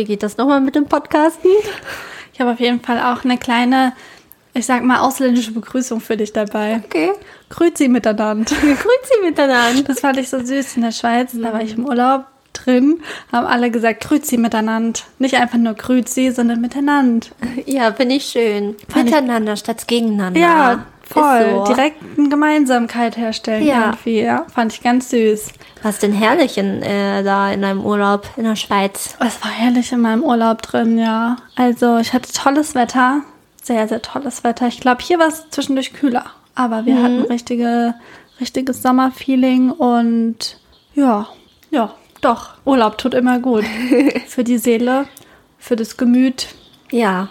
Wie geht das nochmal mit dem Podcasten? Ich habe auf jeden Fall auch eine kleine, ich sag mal, ausländische Begrüßung für dich dabei. Okay. Grüezi miteinander. Grüezi miteinander. Das fand ich so süß in der Schweiz. Da war ich im Urlaub drin, haben alle gesagt, Grüezi miteinander. Nicht einfach nur Grüezi, sondern miteinander. Ja, finde ich schön. Fand ich- miteinander statt gegeneinander. Ja, voll. So. Direkt eine Gemeinsamkeit herstellen Ja. irgendwie. Ja, fand ich ganz süß. Was denn herrlich in, äh, da in einem Urlaub in der Schweiz? Es war herrlich in meinem Urlaub drin, ja. Also ich hatte tolles Wetter. Sehr, sehr tolles Wetter. Ich glaube, hier war es zwischendurch kühler. Aber wir hatten richtige, richtiges Sommerfeeling und ja, ja, doch. Urlaub tut immer gut. für die Seele, für das Gemüt, Ja,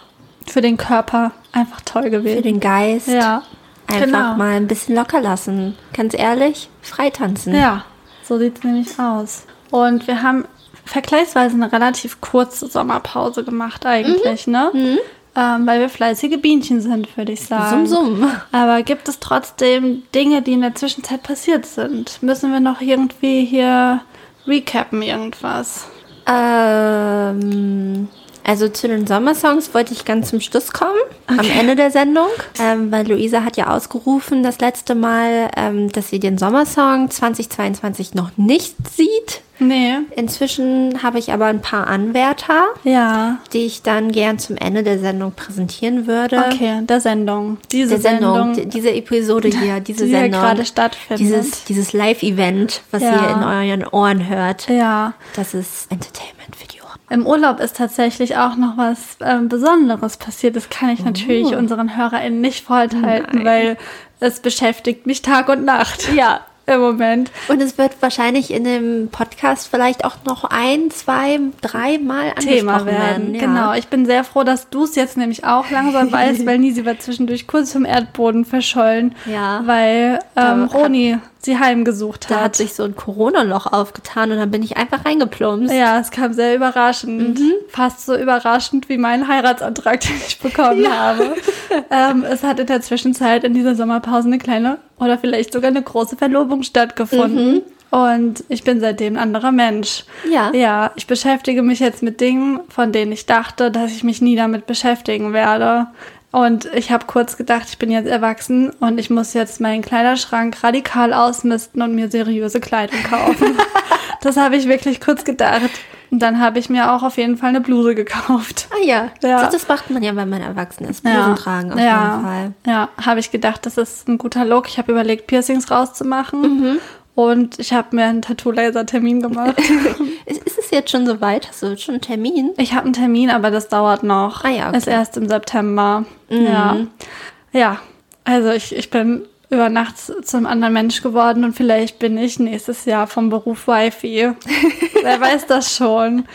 für den Körper. Einfach toll für gewesen. den Geist. Ja. Einfach genau. mal ein bisschen locker lassen. Ganz ehrlich, freitanzen. Ja, so sieht es nämlich aus. Und wir haben vergleichsweise eine relativ kurze Sommerpause gemacht eigentlich, ne? Ähm, weil wir fleißige Bienchen sind, würde ich sagen. Summ, summ. Aber gibt es trotzdem Dinge, die in der Zwischenzeit passiert sind? Müssen wir noch irgendwie hier recappen irgendwas? Ähm, also zu den Sommersongs wollte ich ganz zum Schluss kommen, am Ende der Sendung, ähm, weil Luisa hat ja ausgerufen das letzte Mal, ähm, dass sie den Sommersong 2022 noch nicht sieht. Nee. Inzwischen habe ich aber ein paar Anwärter, Ja. die ich dann gern zum Ende der Sendung präsentieren würde. Okay, der Sendung. Diese Der Sendung, Sendung, die- diese Episode hier, diese die Sendung. gerade stattfindet. Dieses, dieses Live-Event, was Ja. ihr in euren Ohren hört. ja. Das ist Entertainment für. Im Urlaub ist tatsächlich auch noch was ähm, Besonderes passiert. Das kann ich natürlich unseren HörerInnen nicht vorenthalten, Nein. weil es beschäftigt mich Tag und Nacht. Ja. Im Moment. Und es wird wahrscheinlich in dem Podcast vielleicht auch noch ein, zwei, dreimal Thema angesprochen werden. Ja. Genau. Ich bin sehr froh, dass du es jetzt nämlich auch langsam weißt, weil Nisi war zwischendurch kurz vom Erdboden verschollen. Ja. Weil ähm, Roni sie heimgesucht Da hat. hat sich so ein Corona-Loch aufgetan und dann bin ich einfach reingeplumpst. ja, es kam sehr überraschend. Mhm. Fast so überraschend wie mein Heiratsantrag, den ich bekommen habe. ähm, es hat in der Zwischenzeit in dieser Sommerpause eine kleine oder vielleicht sogar eine große Verlobung stattgefunden. Und ich bin seitdem ein anderer Mensch. Mhm. Ja. Ja, ich beschäftige mich jetzt mit Dingen, von denen ich dachte, dass ich mich nie damit beschäftigen werde. Und ich habe kurz gedacht, ich bin jetzt erwachsen und ich muss jetzt meinen Kleiderschrank radikal ausmisten und mir seriöse Kleidung kaufen. das habe ich wirklich kurz gedacht. Und dann habe ich mir auch auf jeden Fall eine Bluse gekauft. Ah ja. Ja. Das, das macht man ja, wenn man erwachsen ist. Blusen tragen auf ja, jeden Fall. Ja, habe ich gedacht, das ist ein guter Look. Ich habe überlegt, Piercings rauszumachen. Mhm. Und ich habe mir einen Tattoo-Laser-Termin gemacht. Ist, es jetzt schon soweit? Hast du schon einen Termin? Ich habe einen Termin, aber das dauert noch. Ah ja, okay. Mhm. Ist erst im September. Ja. Ja, also ich, ich bin über Nacht zum anderen Mensch geworden und vielleicht bin ich nächstes Jahr vom Beruf Wifi. Wer weiß das schon.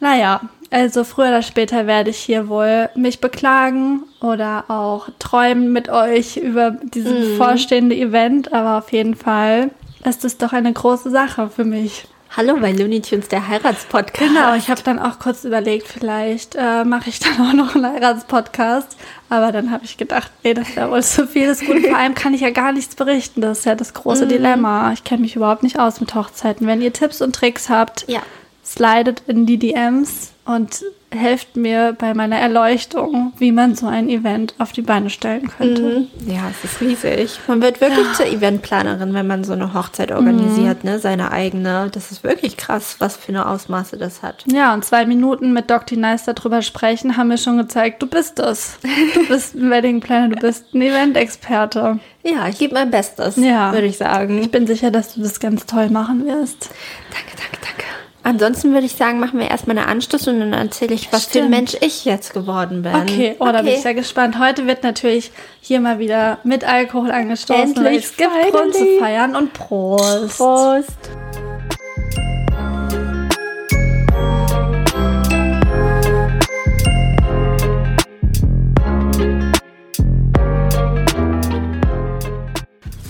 Naja, also früher oder später werde ich hier wohl mich beklagen oder auch träumen mit euch über dieses Mhm. vorstehende Event, aber auf jeden Fall ist es doch eine große Sache für mich. Hallo bei Looney Tunes, der Heiratspodcast. Genau, ich habe dann auch kurz überlegt, vielleicht äh, mache ich dann auch noch einen Heiratspodcast. Aber dann habe ich gedacht, nee, das wäre wohl zu viel des Guten. Vor allem kann ich ja gar nichts berichten. Das ist ja das große Dilemma. Ich kenne mich überhaupt nicht aus mit Hochzeiten. Wenn ihr Tipps und Tricks habt, Ja. Slidet in die DMs und helft mir bei meiner Erleuchtung, wie man so ein Event auf die Beine stellen könnte. Mhm. Ja, es ist riesig. Man wird wirklich zur Eventplanerin, wenn man so eine Hochzeit organisiert, ne? Seine eigene. Das ist wirklich krass, was für eine Ausmaße das hat. Ja, und zwei Minuten mit Dr. Nice darüber sprechen, haben mir schon gezeigt, du bist es. Du bist ein Wedding Planner, du bist ein Event-Experte. Ja, ich gebe mein Bestes, Ja. würde ich sagen. Ich bin sicher, dass du das ganz toll machen wirst. Danke, danke, danke. Ansonsten würde ich sagen, machen wir erstmal eine Anstoß und dann erzähle ich, was für ein Stimmt. Mensch ich jetzt geworden bin. Okay, oh, da bin ich sehr gespannt. Heute wird natürlich hier mal wieder mit Alkohol angestoßen. Endlich, es gibt Grund zu finally. feiern und Prost. Prost.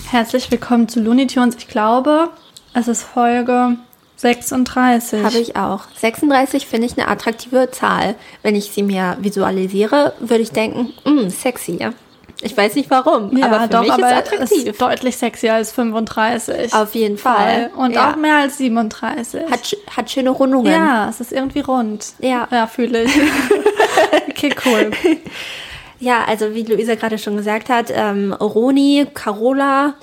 Herzlich willkommen zu Looney Tunes. Ich glaube, es ist Folge 36. Habe ich auch. 36 finde ich eine attraktive Zahl. Wenn ich sie mir visualisiere, würde ich denken, mm, sexy, ja. Ich weiß nicht warum, Ja, aber für doch, mich aber ist es attraktiv. ist deutlich sexier als 35. Auf jeden Fall. Und ja. auch mehr als 37. hat, hat schöne Rundungen. ja, es ist irgendwie rund. Ja. Ja, fühle ich. okay, cool. Ja, also wie Luisa gerade schon gesagt hat, ähm, Roni, Carola,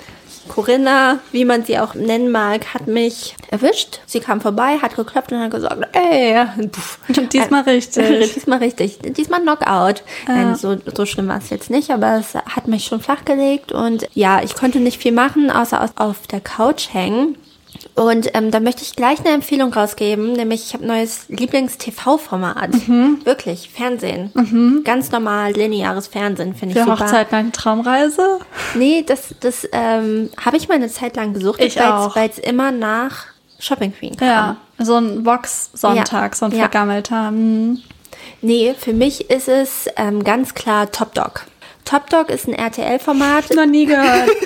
Corinna, wie man sie auch nennen mag, hat mich erwischt. Sie kam vorbei, hat geklopft und hat gesagt, ey. Und diesmal richtig. diesmal richtig. Diesmal Knockout. Nein, so, so schlimm war es jetzt nicht, aber es hat mich schon flachgelegt und ja, ich konnte nicht viel machen, außer auf der Couch hängen. Und ähm, da möchte ich gleich eine Empfehlung rausgeben, nämlich ich habe ein neues Lieblings-TV-Format. Mhm. Wirklich, Fernsehen. Ganz normal, lineares Fernsehen, finde ich Für super. Hochzeit eine Traumreise. Nee, das, das ähm, habe ich mal eine Zeit lang gesucht, weil es immer nach Shopping Queen kam. Ja, so ein Box-Sonntag, Ja. so ein Ja. vergammelter. Hm. Nee, für mich ist es ähm, ganz klar Top Dog. Top Dog ist ein RTL-Format. Noch nie gehört.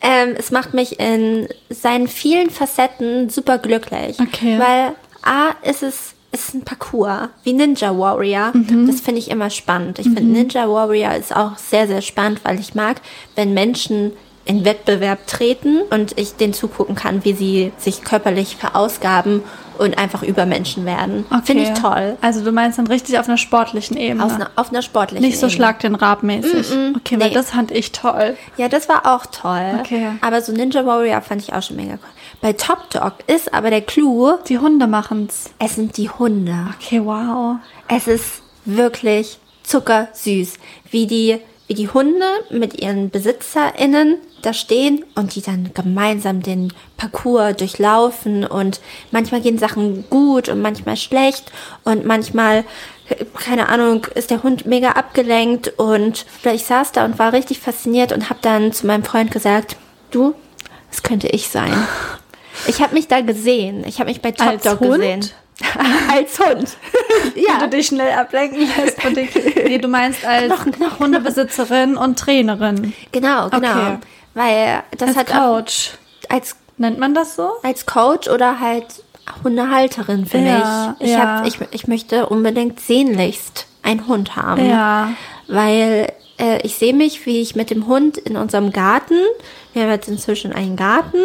Ähm, es macht mich in seinen vielen Facetten super glücklich. Okay. Weil A ist es ist ein Parcours wie Ninja Warrior. Mhm. Das finde ich immer spannend. Ich finde Ninja Warrior ist auch sehr, sehr spannend, weil ich mag, wenn Menschen in Wettbewerb treten und ich denen zugucken kann, wie sie sich körperlich verausgaben und einfach Übermenschen werden. Finde ich toll. Also du meinst dann richtig auf einer sportlichen Ebene. Auf einer, auf einer sportlichen Nicht so Ebene. Schlag den Rab mäßig. Okay, weil Nee. das fand ich toll. Ja, das war auch toll. Okay. Aber so Ninja Warrior fand ich auch schon mega cool. Bei Top Dog ist aber der Clou, Die Hunde machen's. es sind die Hunde. Okay, wow. Es ist wirklich zuckersüß, wie die, wie die Hunde mit ihren BesitzerInnen da stehen und die dann gemeinsam den Parcours durchlaufen und manchmal gehen Sachen gut und manchmal schlecht und manchmal, keine Ahnung, ist der Hund mega abgelenkt und ich saß da und war richtig fasziniert und habe dann zu meinem Freund gesagt, du, das könnte ich sein. Ich habe mich da gesehen. Ich habe mich bei Top Als Dog Hund? gesehen. Als Hund. Wie du dich schnell ablenken lässt von dich. Nee, du meinst als Hundebesitzerin und Trainerin. Genau, genau. Okay. Weil das Als hat auch Coach. als, Nennt man das so? als Coach oder halt Hundehalterin für Ja, mich. Ich, ja. hab, ich, ich möchte unbedingt sehnlichst einen Hund haben. Ja. Weil äh, ich sehe mich, wie ich mit dem Hund in unserem Garten, wir haben jetzt inzwischen einen Garten,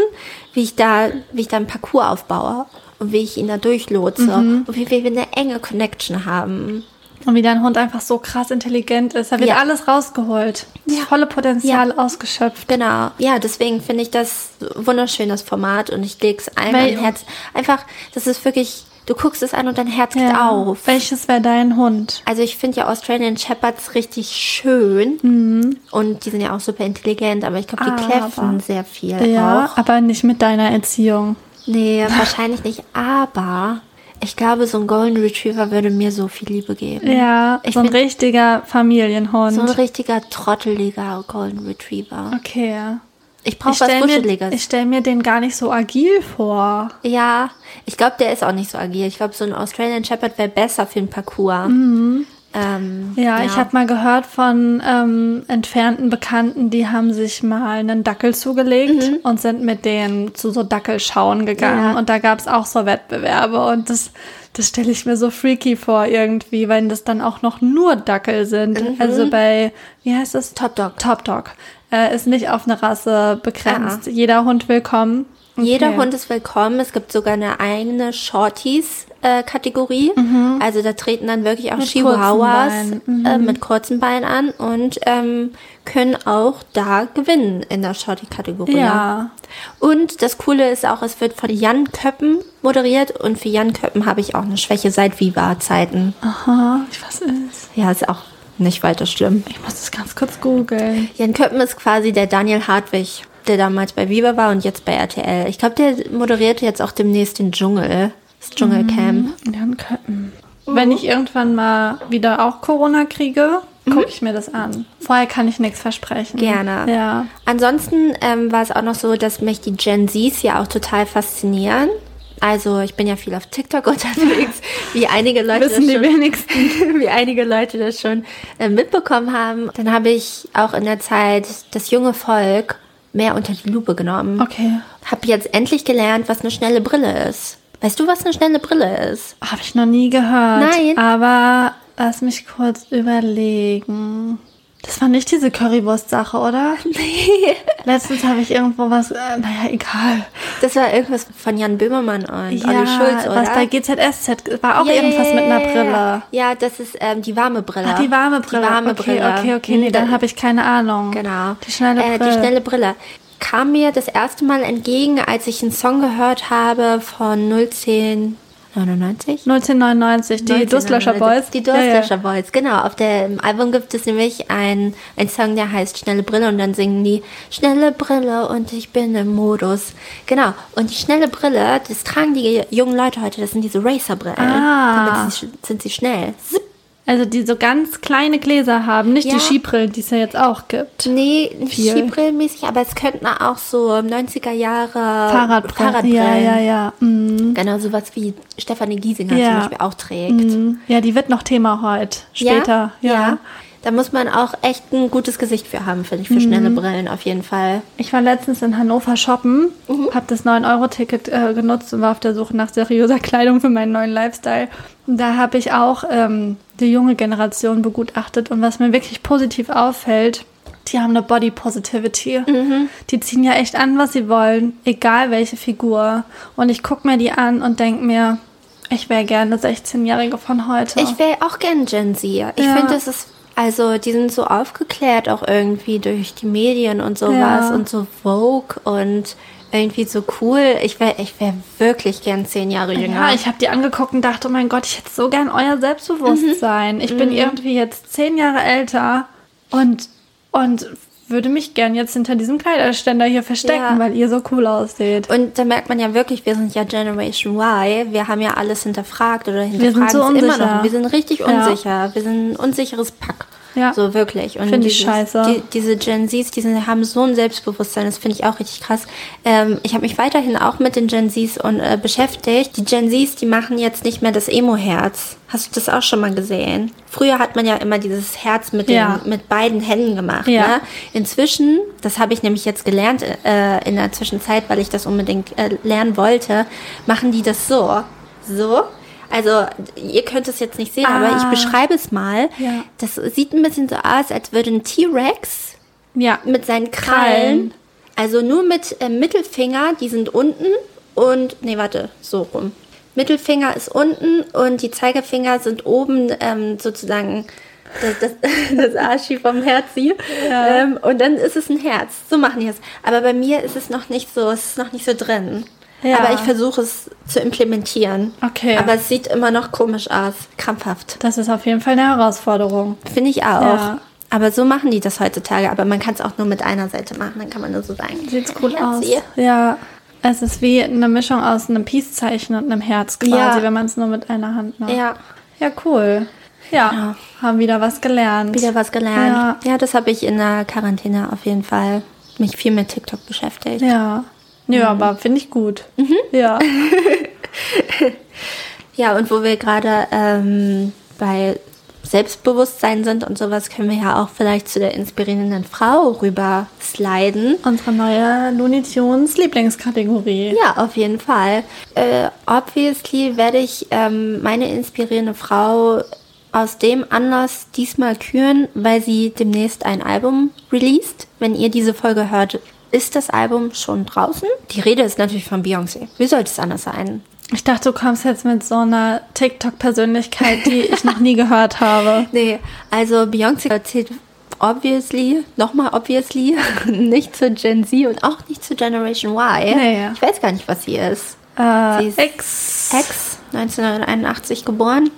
wie ich da, wie ich da einen Parcours aufbaue und wie ich ihn da durchlotse Mhm. und wie wir eine enge Connection haben. Und wie dein Hund einfach so krass intelligent ist. Da wird Ja. alles rausgeholt. Das volle Potenzial ausgeschöpft. Genau. Ja, deswegen finde ich das wunderschön, das Format. Und ich lege es ein Wel- an Herz. Einfach, das ist wirklich, du guckst es an und dein Herz geht auf. Welches wäre dein Hund? Also ich finde ja Australian Shepherds richtig schön. Und die sind ja auch super intelligent, aber ich glaube, die Aber- kläffen sehr viel Ja, auch. aber nicht mit deiner Erziehung. Nee, wahrscheinlich nicht. Aber ich glaube, so ein Golden Retriever würde mir so viel Liebe geben. Ja, Ich so ein richtiger Familienhund. So ein richtiger, trotteliger Golden Retriever. okay. Ich brauche was stelle mir, Kuscheliges. ich stell mir den gar nicht so agil vor. Ja, ich glaube, der ist auch nicht so agil. Ich glaube, so ein Australian Shepherd wäre besser für den Parcours. Ähm, Ja, ich habe mal gehört von ähm, entfernten Bekannten, die haben sich mal einen Dackel zugelegt und sind mit denen zu so Dackelschauen gegangen. Mhm. Ja. Und da gab es auch so Wettbewerbe. Und das, das stelle ich mir so freaky vor irgendwie, weil das dann auch noch nur Dackel sind. Also bei, wie heißt das? Mhm. Top Dog. Top Dog. Äh, ist nicht auf eine Rasse begrenzt. Jeder Hund willkommen. Jeder Okay. Hund ist willkommen. Es gibt sogar eine eigene Shorties-Kategorie. Also da treten dann wirklich auch Mit Chihuahuas kurzen Beinen. äh, mit kurzen Beinen an und ähm, können auch da gewinnen in der Shorty-Kategorie. Ja. Und das Coole ist auch, es wird von Jan Köppen moderiert und für Jan Köppen habe ich auch eine Schwäche seit Viva-Zeiten. Aha, ich weiß es. Ja, ist auch nicht weiter schlimm. Ich muss das ganz kurz googeln. Jan Köppen ist quasi der Daniel Hartwig, der damals bei Viva war und jetzt bei RTL. Ich glaube, der moderiert jetzt auch demnächst den Dschungel, das Dschungelcamp. Jan Köppen. Wenn ich irgendwann mal wieder auch Corona kriege, gucke ich mir das an. Vorher kann ich nichts versprechen. Gerne. Ja. Ansonsten ähm, war es auch noch so, dass mich die Gen Zs ja auch total faszinieren. Also ich bin ja viel auf TikTok unterwegs, wie einige Leute Wissen das die schon, wenigsten. wie einige Leute das schon äh, mitbekommen haben. Dann habe ich auch in der Zeit das junge Volk mehr unter die Lupe genommen. Okay. Hab jetzt endlich gelernt, was eine schnelle Brille ist. Weißt du, was eine schnelle Brille ist? Habe ich noch nie gehört. Nein. Aber lass mich kurz überlegen. Das war nicht diese Currywurst-Sache, oder? Nee. Letztens habe ich irgendwo was, äh, naja, egal. Das war irgendwas von Jan Böhmermann und ja, Olli Schulz, oder? was bei GZSZ, war auch ja, irgendwas ja, mit einer Brille. Ja, das ist ähm, die warme Brille. Ach, die warme Brille. Die warme okay, Brille. Okay, okay, nee, dann habe ich keine Ahnung. Genau. Die schnelle Brille. Äh, die schnelle Brille kam mir das erste Mal entgegen, als ich einen Song gehört habe von 010 99? 1999, die Durstlöscher Boys. Die Durstlöscher ja, ja. Boys, genau. Auf dem Album gibt es nämlich einen Song, der heißt Schnelle Brille und dann singen die Schnelle Brille und ich bin im Modus. Genau. Und die schnelle Brille, das tragen die jungen Leute heute, das sind diese Racerbrillen. Ah. Damit sind sie schnell. Zip also die so ganz kleine Gläser haben, nicht ja. die Skibrillen, die es ja jetzt auch gibt. Nee, nicht Skibrillenmäßig, aber es könnten auch so 90er Jahre Fahrradbrillen. Fahrradbrillen. Ja, ja, ja. Mhm. Genau, sowas wie Stefanie Giesinger ja. zum Beispiel auch trägt. Mhm. Ja, die wird noch Thema heute, später. ja. ja. Da muss man auch echt ein gutes Gesicht für haben, finde ich, für mhm. schnelle Brillen auf jeden Fall. Ich war letztens in Hannover shoppen, mhm. habe das 9-Euro-Ticket äh, genutzt und war auf der Suche nach seriöser Kleidung für meinen neuen Lifestyle. Und da habe ich auch ähm, die junge Generation begutachtet und was mir wirklich positiv auffällt, die haben eine Body Positivity. Mhm. Die ziehen ja echt an, was sie wollen, egal welche Figur. Und ich gucke mir die an und denke mir, ich wäre gerne 16-Jährige von heute. Ich wäre auch gerne Gen Z. Ich ja. finde, das ist also die sind so aufgeklärt auch irgendwie durch die Medien und sowas ja. und so Vogue und irgendwie so cool. Ich wäre ich wär wirklich gern zehn Jahre jünger. Ja, ich habe die angeguckt und dachte, oh mein Gott, ich hätte so gern euer Selbstbewusstsein. Mhm. Ich bin mhm. irgendwie jetzt zehn Jahre älter und, und würde mich gern jetzt hinter diesem Kleiderständer hier verstecken, ja. weil ihr so cool aussieht. Und da merkt man ja wirklich, wir sind ja Generation Y. Wir haben ja alles hinterfragt oder hinterfragen wir sind so unsicher. immer noch. Wir sind richtig ja. unsicher. Wir sind ein unsicheres Pack. Ja. So wirklich. Finde ich scheiße. Die, diese Gen Zs, die sind, haben so ein Selbstbewusstsein, das finde ich auch richtig krass. Ähm, ich habe mich weiterhin auch mit den Gen Zs und, äh, beschäftigt. Die Gen Zs, die machen jetzt nicht mehr das Emo-Herz. Hast du das auch schon mal gesehen? Früher hat man ja immer dieses Herz mit, den, ja. mit beiden Händen gemacht. Ja. Ne? Inzwischen, das habe ich nämlich jetzt gelernt äh, in der Zwischenzeit, weil ich das unbedingt äh, lernen wollte, machen die das so. So also ihr könnt es jetzt nicht sehen, ah. aber ich ah. beschreibe es mal. Ja. Das sieht ein bisschen so aus, als würde ein T-Rex ja. mit seinen Krallen, Krallen, also nur mit äh, Mittelfinger, die sind unten und, nee, warte, so rum. Mittelfinger ist unten und die Zeigefinger sind oben ähm, sozusagen das, das, das Arschi vom Herz hier. Ja. Ähm, und dann ist es ein Herz. So machen die es. Aber bei mir ist es noch nicht so, es ist noch nicht so drin. Ja. Aber ich versuche es zu implementieren. Okay. Aber es sieht immer noch komisch aus, krampfhaft. Das ist auf jeden Fall eine Herausforderung. Finde ich auch. Ja. Aber so machen die das heutzutage. Aber man kann es auch nur mit einer Seite machen. Dann kann man nur so sagen. Sieht cool aus. Ja. Es ist wie eine Mischung aus einem Peace-Zeichen und einem Herz quasi, ja. wenn man es nur mit einer Hand macht. Ja. Ja, cool. Ja, genau. haben wieder was gelernt. Wieder was gelernt. Ja, ja das habe ich in der Quarantäne auf jeden Fall mich viel mit TikTok beschäftigt. Ja. Ja, mhm. aber finde ich gut. Mhm. Ja. ja, und wo wir gerade ähm, bei Selbstbewusstsein sind und sowas, können wir ja auch vielleicht zu der inspirierenden Frau rüber sliden. Unsere neue Lunitions Lieblingskategorie. Ja, auf jeden Fall. Äh, obviously werde ich ähm, meine inspirierende Frau aus dem Anlass diesmal küren, weil sie demnächst ein Album released. Wenn ihr diese Folge hört, ist das Album schon draußen? Die Rede ist natürlich von Beyoncé. Wie sollte es anders sein? Ich dachte, du kommst jetzt mit so einer TikTok-Persönlichkeit, die ich noch nie gehört habe. Nee, also Beyoncé erzählt obviously, nochmal obviously, nicht zu Gen Z und auch nicht zu Generation Y. Nee. Ich weiß gar nicht, was sie ist. Äh, sie ist Ex. Ex, 1981 geboren.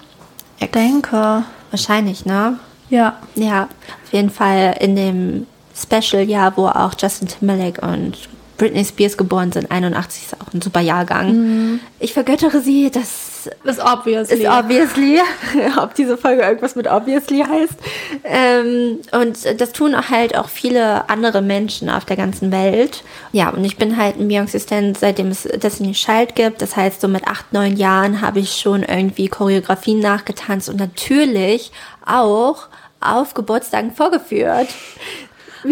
Ich denke. Wahrscheinlich, ne? Ja. Ja, auf jeden Fall in dem Special-Jahr, wo auch Justin Timberlake und Britney Spears geboren sind. 81 ist auch ein super Jahrgang. Mhm. Ich vergöttere sie, das ist obviously. Ist obviously. Ob diese Folge irgendwas mit obviously heißt. Ähm, und das tun halt auch viele andere Menschen auf der ganzen Welt. Ja, und ich bin halt ein Beyoncé-Stan, seitdem es Destiny Child gibt. Das heißt, so mit acht, neun Jahren habe ich schon irgendwie Choreografien nachgetanzt und natürlich auch auf Geburtstagen vorgeführt.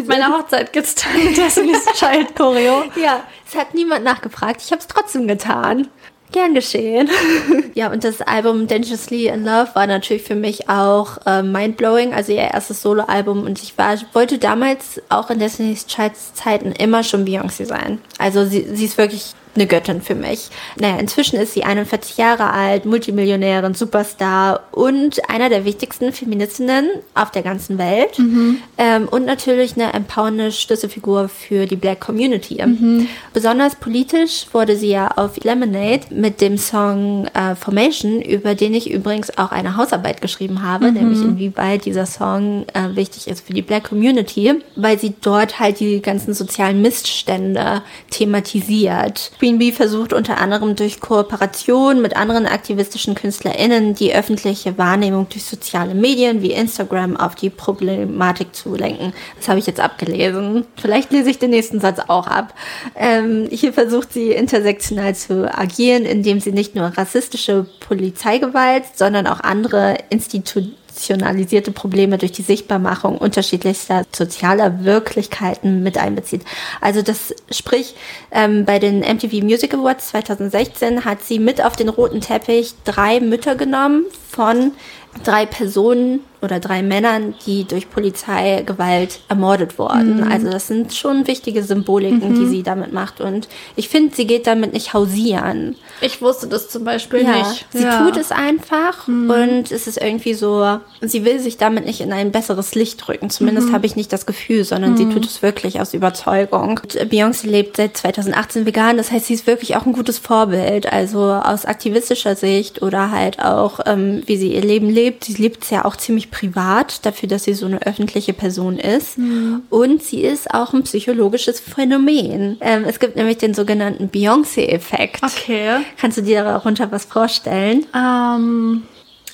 Meine Hochzeit gibt's dann Destiny's Child Choreo. Ja, es hat niemand nachgefragt. Ich habe es trotzdem getan. Gern geschehen. ja, und das Album Dangerously in Love war natürlich für mich auch äh, mindblowing, also ihr erstes Soloalbum. Und ich war, wollte damals auch in Destiny's Childs Zeiten immer schon Beyoncé sein. Also sie, sie ist wirklich eine Göttin für mich. Naja, inzwischen ist sie 41 Jahre alt, Multimillionärin, Superstar und einer der wichtigsten Feministinnen auf der ganzen Welt. Mhm. Ähm, und natürlich eine empowernde Schlüsselfigur für die Black Community. Mhm. Besonders politisch wurde sie ja auf Lemonade mit dem Song äh, Formation, über den ich übrigens auch eine Hausarbeit geschrieben habe, mhm. nämlich inwieweit dieser Song äh, wichtig ist für die Black Community, weil sie dort halt die ganzen sozialen Missstände thematisiert. Queen Bee versucht unter anderem durch Kooperation mit anderen aktivistischen KünstlerInnen die öffentliche Wahrnehmung durch soziale Medien wie Instagram auf die Problematik zu lenken. Das habe ich jetzt abgelesen. Vielleicht lese ich den nächsten Satz auch ab. Ähm, hier versucht sie intersektional zu agieren, indem sie nicht nur rassistische Polizeigewalt, sondern auch andere Institutionen institutionalisierte Probleme durch die Sichtbarmachung unterschiedlichster sozialer Wirklichkeiten mit einbezieht. Also das sprich, ähm, bei den MTV Music Awards 2016 hat sie mit auf den roten Teppich drei Mütter genommen von drei Personen oder drei Männern, die durch Polizeigewalt ermordet wurden. Mhm. Also das sind schon wichtige Symboliken, mhm. die sie damit macht. Und ich finde, sie geht damit nicht hausieren. Ich wusste das zum Beispiel ja, nicht. Sie ja. tut es einfach mhm. und es ist irgendwie so, sie will sich damit nicht in ein besseres Licht rücken. Zumindest mhm. habe ich nicht das Gefühl, sondern sie mhm. tut es wirklich aus Überzeugung. Und Beyoncé lebt seit 2018 vegan, das heißt, sie ist wirklich auch ein gutes Vorbild. Also aus aktivistischer Sicht oder halt auch, ähm, wie sie ihr Leben lebt. Sie lebt es ja auch ziemlich privat, dafür, dass sie so eine öffentliche Person ist. Mhm. Und sie ist auch ein psychologisches Phänomen. Ähm, es gibt nämlich den sogenannten Beyoncé-Effekt. Okay. Kannst du dir darunter was vorstellen? Ähm,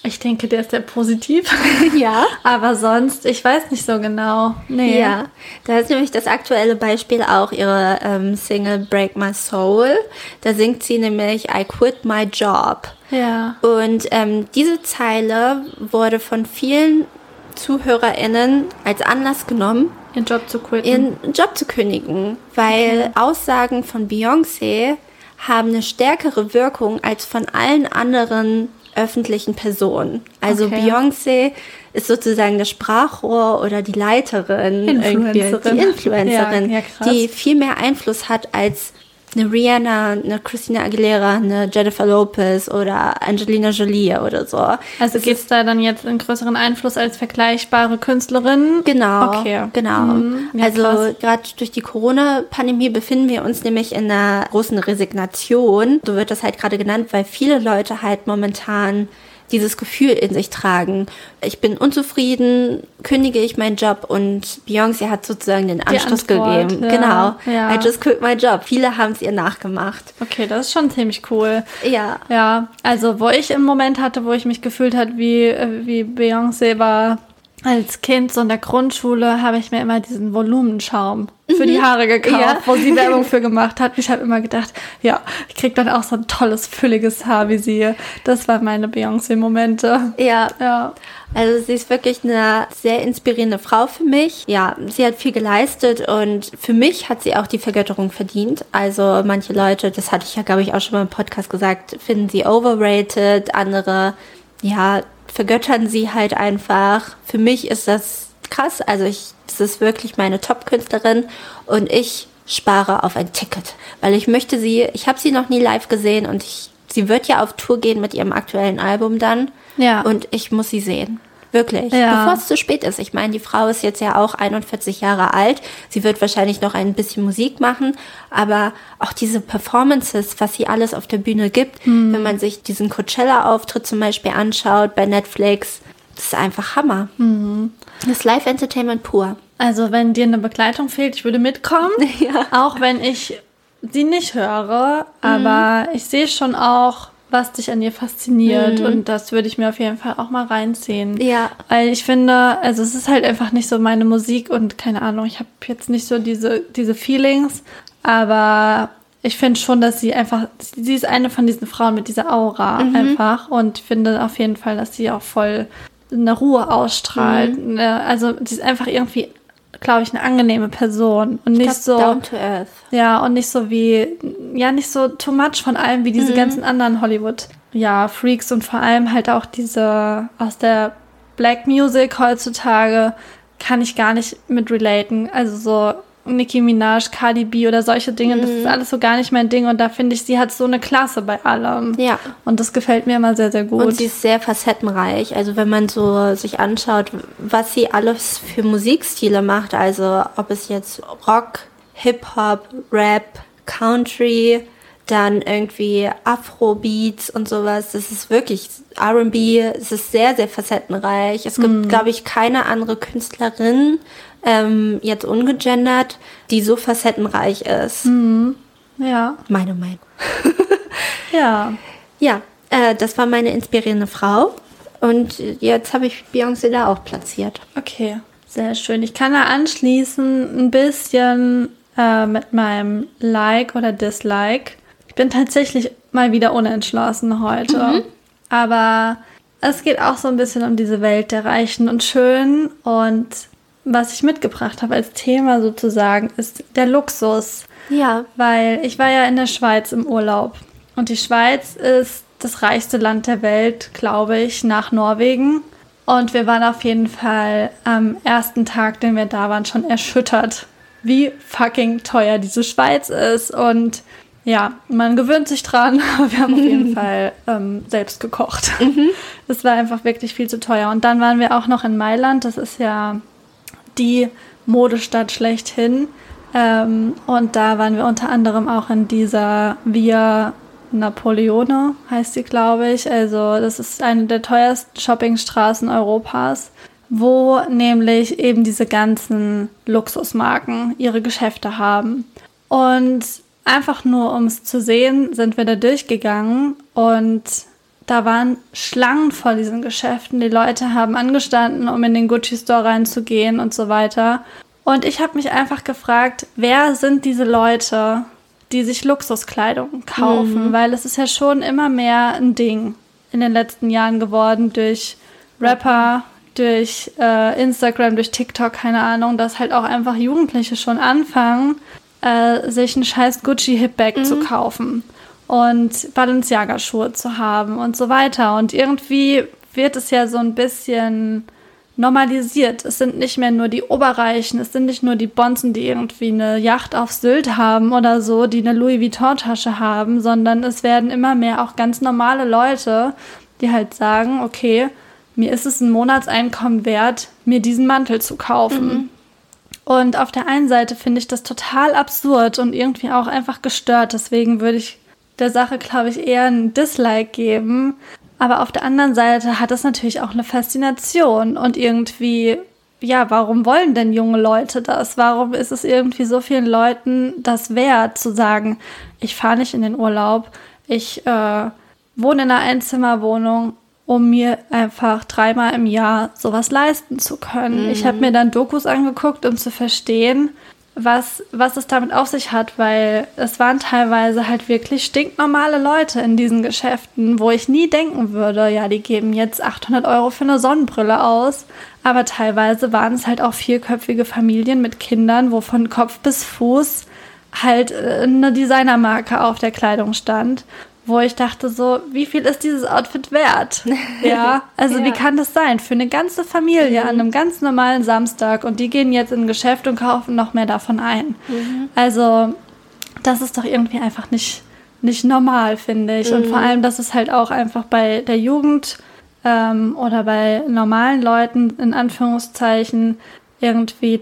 ich denke, der ist sehr positiv. ja. Aber sonst, ich weiß nicht so genau. Nee. Ja. Da ist nämlich das aktuelle Beispiel auch ihre ähm, Single Break My Soul. Da singt sie nämlich I quit my job. Ja. Und ähm, diese Zeile wurde von vielen ZuhörerInnen als Anlass genommen, ihren Job zu quitten. Ihren Job zu kündigen, weil okay. Aussagen von Beyoncé haben eine stärkere Wirkung als von allen anderen öffentlichen Personen. Also okay. Beyoncé ist sozusagen das Sprachrohr oder die Leiterin, Influencerin. die Influencerin, ja, ja, die viel mehr Einfluss hat als eine Rihanna, eine Christina Aguilera, eine Jennifer Lopez oder Angelina Jolie oder so. Also gibt es da dann jetzt einen größeren Einfluss als vergleichbare Künstlerinnen? Genau. Okay. Genau. Mhm. Ja, also gerade durch die Corona-Pandemie befinden wir uns nämlich in einer großen Resignation. So wird das halt gerade genannt, weil viele Leute halt momentan dieses Gefühl in sich tragen. Ich bin unzufrieden, kündige ich meinen Job und Beyoncé hat sozusagen den Anschluss gegeben. Ja, genau. Ja. I just quit my job. Viele haben es ihr nachgemacht. Okay, das ist schon ziemlich cool. Ja. Ja, also wo ich im Moment hatte, wo ich mich gefühlt hat, wie, äh, wie Beyoncé war als Kind so in der Grundschule, habe ich mir immer diesen Volumenschaum für die mhm. Haare gekauft, ja. wo sie Werbung für gemacht hat. Ich habe immer gedacht, ja, ich krieg dann auch so ein tolles, fülliges Haar wie sie. Das waren meine Beyoncé-Momente. Ja. ja. Also sie ist wirklich eine sehr inspirierende Frau für mich. Ja, sie hat viel geleistet und für mich hat sie auch die Vergötterung verdient. Also manche Leute, das hatte ich ja, glaube ich, auch schon mal im Podcast gesagt, finden sie overrated, andere, ja, vergöttern sie halt einfach. Für mich ist das krass. Also ich das ist wirklich meine Top-Künstlerin und ich spare auf ein Ticket, weil ich möchte sie, ich habe sie noch nie live gesehen und ich, sie wird ja auf Tour gehen mit ihrem aktuellen Album dann. Ja. Und ich muss sie sehen. Wirklich. Ja. Bevor es zu spät ist. Ich meine, die Frau ist jetzt ja auch 41 Jahre alt. Sie wird wahrscheinlich noch ein bisschen Musik machen. Aber auch diese Performances, was sie alles auf der Bühne gibt, mhm. wenn man sich diesen Coachella-Auftritt zum Beispiel anschaut bei Netflix, das ist einfach Hammer. Mhm. Das Live-Entertainment pur. Also wenn dir eine Begleitung fehlt, ich würde mitkommen. Ja. Auch wenn ich sie nicht höre. Aber mhm. ich sehe schon auch, was dich an ihr fasziniert. Mhm. Und das würde ich mir auf jeden Fall auch mal reinziehen. Ja. Weil ich finde, also es ist halt einfach nicht so meine Musik und keine Ahnung, ich habe jetzt nicht so diese, diese Feelings. Aber ich finde schon, dass sie einfach, sie ist eine von diesen Frauen mit dieser Aura mhm. einfach. Und ich finde auf jeden Fall, dass sie auch voll eine Ruhe ausstrahlt. Mhm. Also sie ist einfach irgendwie glaube ich, eine angenehme Person und nicht so down to earth. Ja, und nicht so wie ja, nicht so too much von allem wie diese mhm. ganzen anderen Hollywood ja, Freaks und vor allem halt auch diese aus der Black Music heutzutage kann ich gar nicht mit relaten. Also so Nicki Minaj, Cardi B oder solche Dinge, mhm. das ist mhm. alles so gar nicht mein Ding und da finde ich, sie hat so eine Klasse bei allem. Ja. Und das gefällt mir immer sehr, sehr gut. Und sie ist sehr facettenreich. Also wenn man so sich anschaut, was sie alles für Musikstile macht, also ob es jetzt Rock, Hip-Hop, Rap, Country, dann irgendwie Afrobeats und sowas. Das ist wirklich R&B. Es ist sehr, sehr facettenreich. Es gibt, mm. glaube ich, keine andere Künstlerin, ähm, jetzt ungegendert, die so facettenreich ist. Mm. Ja. Meine Meinung. ja. Ja, äh, das war meine inspirierende Frau. Und jetzt habe ich Beyoncé da auch platziert. Okay, sehr schön. Ich kann da anschließen ein bisschen äh, mit meinem Like oder Dislike bin tatsächlich mal wieder unentschlossen heute. Mhm. Aber es geht auch so ein bisschen um diese Welt der Reichen und Schönen. Und was ich mitgebracht habe als Thema sozusagen, ist der Luxus. Ja. Weil ich war ja in der Schweiz im Urlaub. Und die Schweiz ist das reichste Land der Welt, glaube ich, nach Norwegen. Und wir waren auf jeden Fall am ersten Tag, den wir da waren, schon erschüttert, wie fucking teuer diese Schweiz ist. Und ja, man gewöhnt sich dran, aber wir haben auf jeden Fall ähm, selbst gekocht. Mhm. Es war einfach wirklich viel zu teuer. Und dann waren wir auch noch in Mailand. Das ist ja die Modestadt schlechthin. Ähm, und da waren wir unter anderem auch in dieser Via Napoleone, heißt sie, glaube ich. Also, das ist eine der teuersten Shoppingstraßen Europas, wo nämlich eben diese ganzen Luxusmarken ihre Geschäfte haben. Und einfach nur um es zu sehen, sind wir da durchgegangen und da waren Schlangen vor diesen Geschäften. Die Leute haben angestanden, um in den Gucci Store reinzugehen und so weiter. Und ich habe mich einfach gefragt, wer sind diese Leute, die sich Luxuskleidung kaufen? Mhm. Weil es ist ja schon immer mehr ein Ding in den letzten Jahren geworden durch Rapper, durch äh, Instagram, durch TikTok, keine Ahnung, dass halt auch einfach Jugendliche schon anfangen, äh, sich einen scheiß Gucci-Hip-Bag mhm. zu kaufen und Balenciaga-Schuhe zu haben und so weiter. Und irgendwie wird es ja so ein bisschen normalisiert. Es sind nicht mehr nur die Oberreichen, es sind nicht nur die Bonzen, die irgendwie eine Yacht auf Sylt haben oder so, die eine Louis Vuitton-Tasche haben, sondern es werden immer mehr auch ganz normale Leute, die halt sagen, okay, mir ist es ein Monatseinkommen wert, mir diesen Mantel zu kaufen. Mhm. Und auf der einen Seite finde ich das total absurd und irgendwie auch einfach gestört. Deswegen würde ich der Sache, glaube ich, eher einen Dislike geben. Aber auf der anderen Seite hat es natürlich auch eine Faszination und irgendwie, ja, warum wollen denn junge Leute das? Warum ist es irgendwie so vielen Leuten das wert, zu sagen, ich fahre nicht in den Urlaub, ich äh, wohne in einer Einzimmerwohnung um mir einfach dreimal im Jahr sowas leisten zu können. Mhm. Ich habe mir dann Dokus angeguckt, um zu verstehen, was, was es damit auf sich hat, weil es waren teilweise halt wirklich stinknormale Leute in diesen Geschäften, wo ich nie denken würde, ja, die geben jetzt 800 Euro für eine Sonnenbrille aus. Aber teilweise waren es halt auch vierköpfige Familien mit Kindern, wo von Kopf bis Fuß halt äh, eine Designermarke auf der Kleidung stand wo ich dachte so, wie viel ist dieses Outfit wert? Ja, also ja. wie kann das sein? Für eine ganze Familie mhm. an einem ganz normalen Samstag und die gehen jetzt in ein Geschäft und kaufen noch mehr davon ein. Mhm. Also das ist doch irgendwie einfach nicht, nicht normal, finde ich. Mhm. Und vor mhm. allem, dass es halt auch einfach bei der Jugend ähm, oder bei normalen Leuten in Anführungszeichen irgendwie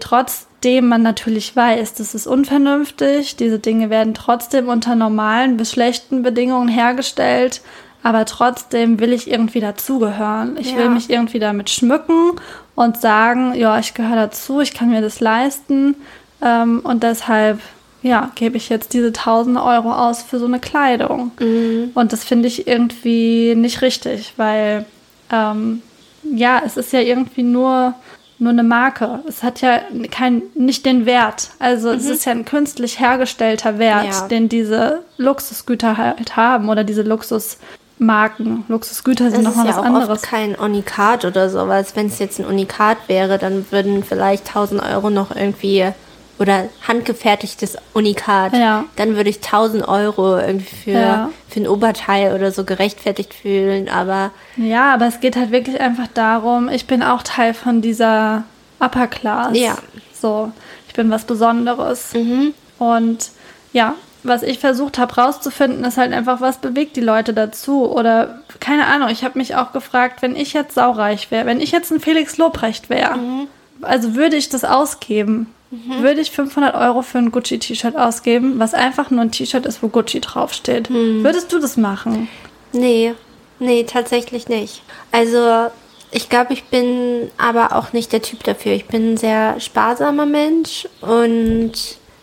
trotzdem man natürlich weiß, das ist unvernünftig, diese Dinge werden trotzdem unter normalen bis schlechten Bedingungen hergestellt, aber trotzdem will ich irgendwie dazugehören. Ich ja. will mich irgendwie damit schmücken und sagen, ja, ich gehöre dazu, ich kann mir das leisten ähm, und deshalb ja, gebe ich jetzt diese 1000 Euro aus für so eine Kleidung. Mhm. Und das finde ich irgendwie nicht richtig, weil ähm, ja, es ist ja irgendwie nur nur eine Marke. Es hat ja kein, nicht den Wert. Also mhm. es ist ja ein künstlich hergestellter Wert, ja. den diese Luxusgüter halt haben oder diese Luxus, Luxusmarken. Luxusgüter sind Das ist nochmal ja was auch anderes. oft kein Unikat oder sowas. Wenn es jetzt ein Unikat wäre, dann würden vielleicht 1000 Euro noch irgendwie oder handgefertigtes Unikat, Ja. dann würde ich 1000 Euro irgendwie für, Ja. für ein Oberteil oder so gerechtfertigt fühlen. Aber Ja, aber es geht halt wirklich einfach darum, ich bin auch Teil von dieser Upper Class. Ja. So, ich bin was Besonderes. Mhm. Und ja, was ich versucht habe rauszufinden, ist halt einfach, was bewegt die Leute dazu? Oder keine Ahnung, ich habe mich auch gefragt, wenn ich jetzt saureich wäre, wenn ich jetzt ein Felix Lobrecht wäre, Mhm. also würde ich das ausgeben? Würde ich 500 Euro für ein Gucci-T-Shirt ausgeben, was einfach nur ein T-Shirt ist, wo Gucci draufsteht? Mhm. Würdest du das machen? Nee, nee, tatsächlich nicht. Also, ich glaube, ich bin aber auch nicht der Typ dafür. Ich bin ein sehr sparsamer Mensch und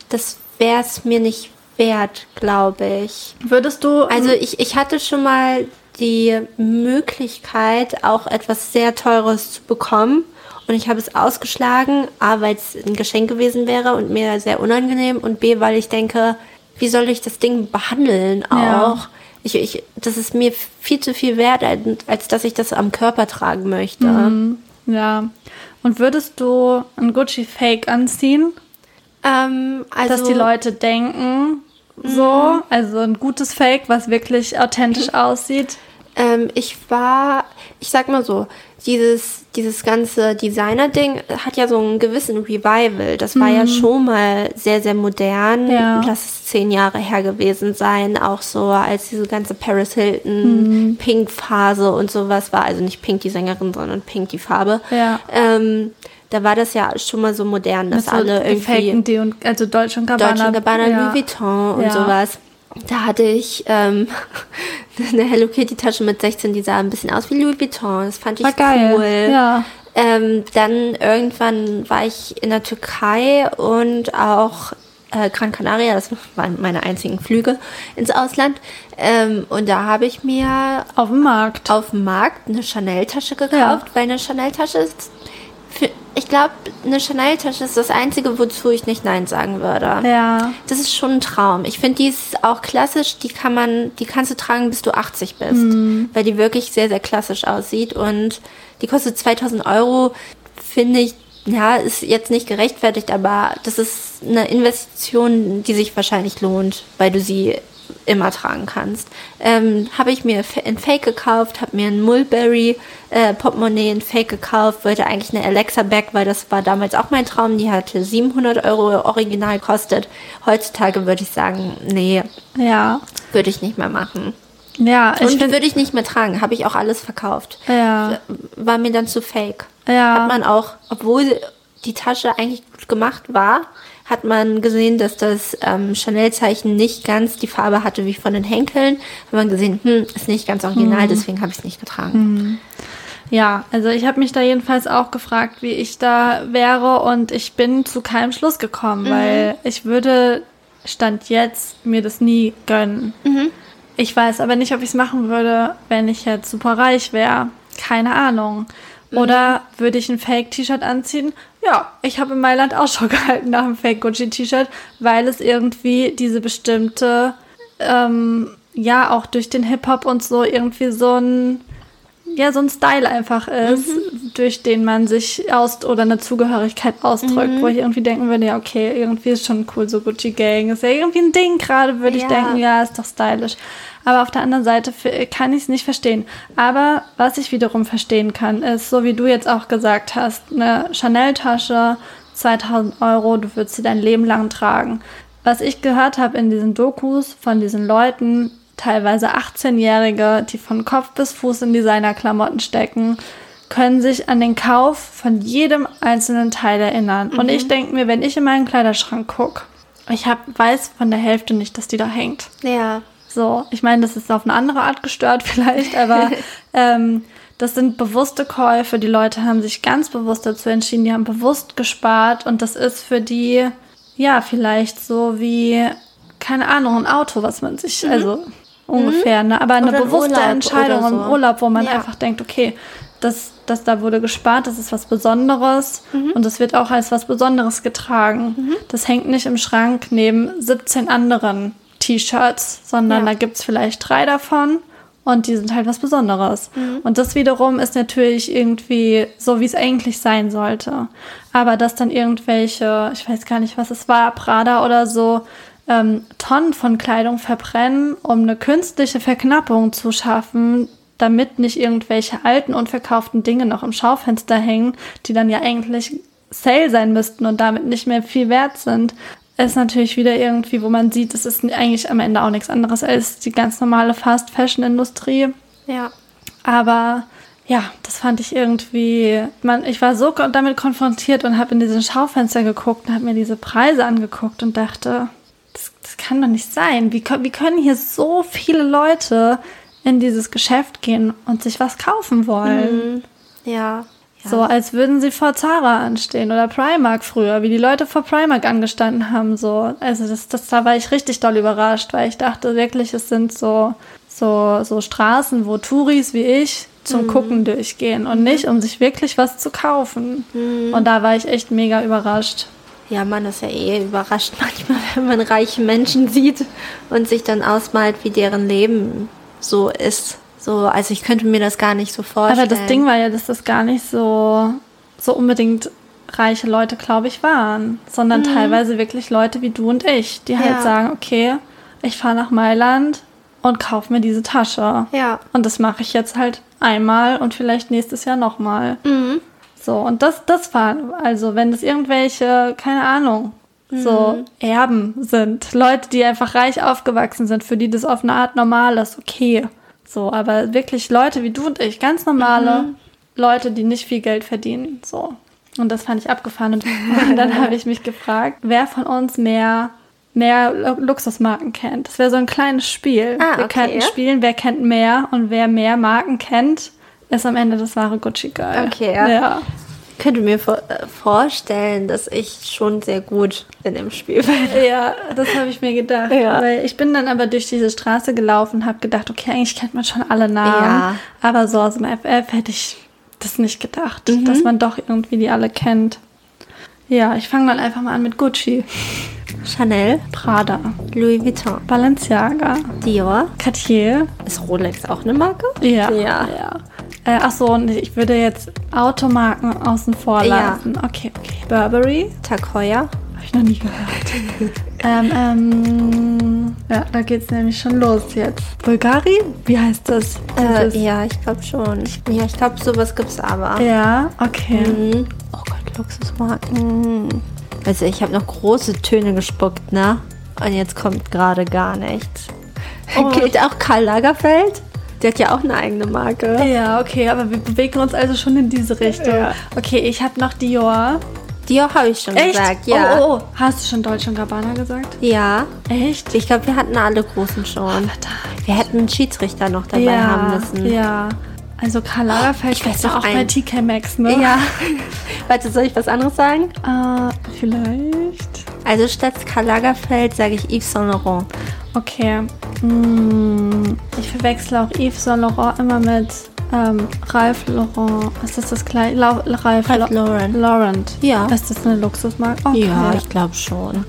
das wäre es mir nicht wert, glaube ich. Würdest du. Also, ich, ich hatte schon mal die Möglichkeit, auch etwas sehr Teures zu bekommen. Und ich habe es ausgeschlagen, A, weil es ein Geschenk gewesen wäre und mir sehr unangenehm und B, weil ich denke, wie soll ich das Ding behandeln auch? Ja. Ich, ich, das ist mir viel zu viel wert, als, als dass ich das am Körper tragen möchte. Mhm. Ja. Und würdest du ein Gucci Fake anziehen, Ähm, also, dass die Leute denken, so, also ein gutes Fake, was wirklich authentisch aussieht? Ähm, ich war, ich sag mal so, dieses, dieses ganze Designer-Ding hat ja so einen gewissen Revival. Das war ja schon mal sehr, sehr modern. Ja. Lass es zehn Jahre her gewesen sein. Auch so, als diese ganze Paris Hilton Pink-Phase und sowas war. Also nicht Pink die Sängerin, sondern Pink die Farbe. Ja. Ähm, da war das ja schon mal so modern, dass Mit so alle irgendwie gefakten D und also Deutsche und Gabbana. Deutsche Gabbana, ja. Louis Vuitton und sowas. Da hatte ich ähm, eine Hello Kitty Tasche mit 16, die sah ein bisschen aus wie Louis Vuitton. Das fand ich War geil. cool. Ja. Ähm, dann irgendwann war ich in der Türkei und auch äh, Gran Canaria, das waren meine einzigen Flüge ins Ausland. Ähm, und da habe ich mir Auf dem Markt. auf dem Markt eine Chanel-Tasche gekauft, Ja. weil eine Chanel-Tasche ist, für, ich glaube, eine Chanel-Tasche ist das Einzige, wozu ich nicht Nein sagen würde. Ja. Das ist schon ein Traum. Ich finde, die ist auch klassisch. Die kann man, die kannst du tragen, bis du 80 bist, Mhm. weil die wirklich sehr, sehr klassisch aussieht und die kostet 2000 Euro. Finde ich, ja, ist jetzt nicht gerechtfertigt, aber das ist eine Investition, die sich wahrscheinlich lohnt, weil du sie immer tragen kannst. Ähm, habe ich mir ein Fake gekauft, habe mir ein Mulberry äh, Portemonnaie in Fake gekauft, wollte eigentlich eine Alexa Bag, weil das war damals auch mein Traum. Die hatte 700 Euro original kostet. Heutzutage würde ich sagen, nee, Ja. würde ich nicht mehr machen. Ja, ich Und würde ich nicht mehr tragen, habe ich auch alles verkauft. Ja. War mir dann zu fake. Ja. Hat man auch, obwohl die Tasche eigentlich gut gemacht war, hat man gesehen, dass das ähm, Chanel-Zeichen nicht ganz die Farbe hatte wie von den Henkeln. Hat man gesehen, hm, ist nicht ganz original, deswegen habe ich es nicht getragen. Ja, also ich habe mich da jedenfalls auch gefragt, wie ich da wäre und ich bin zu keinem Schluss gekommen, weil ich würde Stand jetzt mir das nie gönnen. Ich weiß aber nicht, ob ich es machen würde, wenn ich jetzt super reich wäre. Keine Ahnung. Oder würde ich ein Fake-T-Shirt anziehen? Ja, ich habe in Mailand Ausschau gehalten nach einem Fake-Gucci-T-Shirt, weil es irgendwie diese bestimmte, ähm, ja, auch durch den Hip-Hop und so irgendwie so ein, ja, so ein Style einfach ist, durch den man sich aus oder eine Zugehörigkeit ausdrückt, wo ich irgendwie denken würde, ja, okay, irgendwie ist schon cool, so Gucci Gang, ist ja irgendwie ein Ding gerade, würde ich Ja. denken, ja, ist doch stylisch. Aber auf der anderen Seite kann ich es nicht verstehen. Aber was ich wiederum verstehen kann, ist, so wie du jetzt auch gesagt hast, eine Chanel-Tasche, 2000 Euro, du würdest sie dein Leben lang tragen. Was ich gehört habe in diesen Dokus von diesen Leuten, teilweise 18-Jährige, die von Kopf bis Fuß in Designerklamotten stecken, können sich an den Kauf von jedem einzelnen Teil erinnern. Und ich denke mir, wenn ich in meinen Kleiderschrank gucke, ich hab, weiß von der Hälfte nicht, dass die da hängt. Ja. So, ich meine, das ist auf eine andere Art gestört vielleicht, aber ähm, das sind bewusste Käufe. Die Leute haben sich ganz bewusst dazu entschieden, die haben bewusst gespart und das ist für die, ja, vielleicht so wie, keine Ahnung, ein Auto, was man sich, also ungefähr, ne? aber eine Oder bewusste Entscheidung so. im Urlaub, wo man Ja. einfach denkt, okay, das, das da wurde gespart, das ist was Besonderes Mhm. und es wird auch als was Besonderes getragen. Das hängt nicht im Schrank neben 17 anderen T-Shirts, sondern Ja. da gibt es vielleicht drei davon Und die sind halt was Besonderes. Und das wiederum ist natürlich irgendwie so, wie es eigentlich sein sollte. Aber dass dann irgendwelche, ich weiß gar nicht, was es war, Prada oder so, ähm, Tonnen von Kleidung verbrennen, um eine künstliche Verknappung zu schaffen, damit nicht irgendwelche alten, unverkauften Dinge noch im Schaufenster hängen, die dann ja eigentlich Sale sein müssten und damit nicht mehr viel wert sind, ist natürlich wieder irgendwie, wo man sieht, es ist eigentlich am Ende auch nichts anderes als die ganz normale Fast-Fashion-Industrie. Ja. Aber ja, das fand ich irgendwie, man, ich war so damit konfrontiert und habe in diesen Schaufenster geguckt und habe mir diese Preise angeguckt und dachte, das, das kann doch nicht sein. Wie, wie können hier so viele Leute in dieses Geschäft gehen und sich was kaufen wollen? Ja. ja. So, als würden sie vor Zara anstehen oder Primark früher, wie die Leute vor Primark angestanden haben. So, also das, das, da war ich richtig doll überrascht, weil ich dachte wirklich, es sind so, so, so Straßen, wo Touris wie ich zum Gucken durchgehen und nicht, um sich wirklich was zu kaufen. Und da war ich echt mega überrascht. Ja, man ist ja eh überrascht manchmal, wenn man reiche Menschen sieht und sich dann ausmalt, wie deren Leben so ist. So, also ich könnte mir das gar nicht so vorstellen. Aber das Ding war ja, dass das gar nicht so, so unbedingt reiche Leute, glaube ich, waren, sondern teilweise wirklich Leute wie du und ich, die halt Ja. sagen, okay, ich fahre nach Mailand und kaufe mir diese Tasche. Ja. Und das mache ich jetzt halt einmal und vielleicht nächstes Jahr nochmal. Mhm. So, und das, das war, also wenn das irgendwelche, keine Ahnung, so Mhm. Erben sind, Leute, die einfach reich aufgewachsen sind, für die das auf eine Art normal ist, okay. So, aber wirklich Leute wie du und ich, ganz normale Mhm. Leute, die nicht viel Geld verdienen, so. Und das fand ich abgefahren. Und dann habe ich mich gefragt, wer von uns mehr, mehr Lu- Luxusmarken kennt. Das wäre so ein kleines Spiel. Ah, Wir okay. könnten spielen, wer kennt mehr und wer mehr Marken kennt, ist am Ende das wahre Gucci-Girl. Okay, ja. ja. Ich könnte mir äh, vorstellen, dass ich schon sehr gut in dem Spiel bin. Ja, das habe ich mir gedacht. Ja. Weil ich bin dann aber durch diese Straße gelaufen und habe gedacht, okay, eigentlich kennt man schon alle Namen. Ja. Aber so aus dem FF hätte ich das nicht gedacht, Mhm. dass man doch irgendwie die alle kennt. Ja, ich fange dann einfach mal an mit Gucci, Chanel, Prada, Louis Vuitton, Balenciaga, Dior. Cartier. Ist Rolex auch eine Marke? Ja. Ja. ja. Äh, ach so, und ich würde jetzt Automarken außen vor Ja. lassen. Okay, okay. Burberry. Tag Heuer. Habe ich noch nie gehört. ähm, ähm, ja, da geht's nämlich schon los jetzt. Bulgari? Wie heißt das? Äh, ja, ich glaube schon. Ja, ich glaube, sowas gibt's aber. ja, okay. Mhm. Oh Gott, Luxusmarken. Also ich habe noch große Töne gespuckt, ne? Und jetzt kommt gerade gar nichts. Oh. Gilt auch Karl Lagerfeld? Der hat ja auch eine eigene Marke. Ja, okay, aber wir bewegen uns also schon in diese Richtung. Ja. Okay, ich habe noch Dior. Dior habe ich schon gesagt, ja. Oh, oh, oh. Hast du schon Deutsche und Gabbana gesagt? Ja. Echt? Ich glaube, wir hatten alle großen schon. wir hätten einen Schiedsrichter noch dabei ja, haben müssen. ja. Also Karl Lagerfeld gibt's noch auch bei einen. TK Maxx, ne? Ja. Warte, soll ich was anderes sagen? Äh, vielleicht. Also statt Karl Lagerfeld sage ich Yves Saint Laurent. Okay. Hm, ich verwechsel auch Yves Saint Laurent immer mit ähm, Ralph Laurent. Ist das das gleiche? La Ralph, La- Lauren. Laurent. Ja. Ist das eine Luxusmarke? Okay. Ja, ich glaube schon.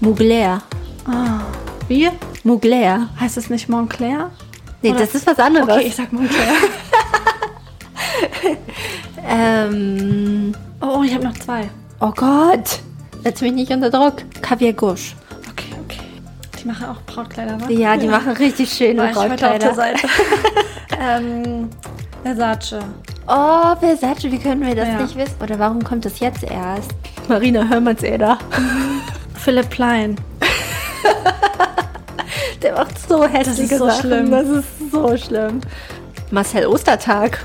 Mugler. Ah. Wie? Mugler. Heißt es nicht Montclair? Nee, Oder- das ist was anderes. Okay, ich sag Montclair. Ähm, oh, ich habe noch zwei. oh Gott. Setz mich nicht unter Druck. Caviar Gauche. Okay, okay. Die machen auch Brautkleider, wa? Ja, die machen richtig schöne War ich heute auf der Brautkleider. Seite. ähm, Versace. Oh, Versace, wie können wir das Ja. nicht wissen? Oder warum kommt das jetzt erst? Marina Hörmannseder. Philipp Plein. Der macht so hässliche so Sachen. schlimm. Das ist so schlimm. Marcel Ostertag.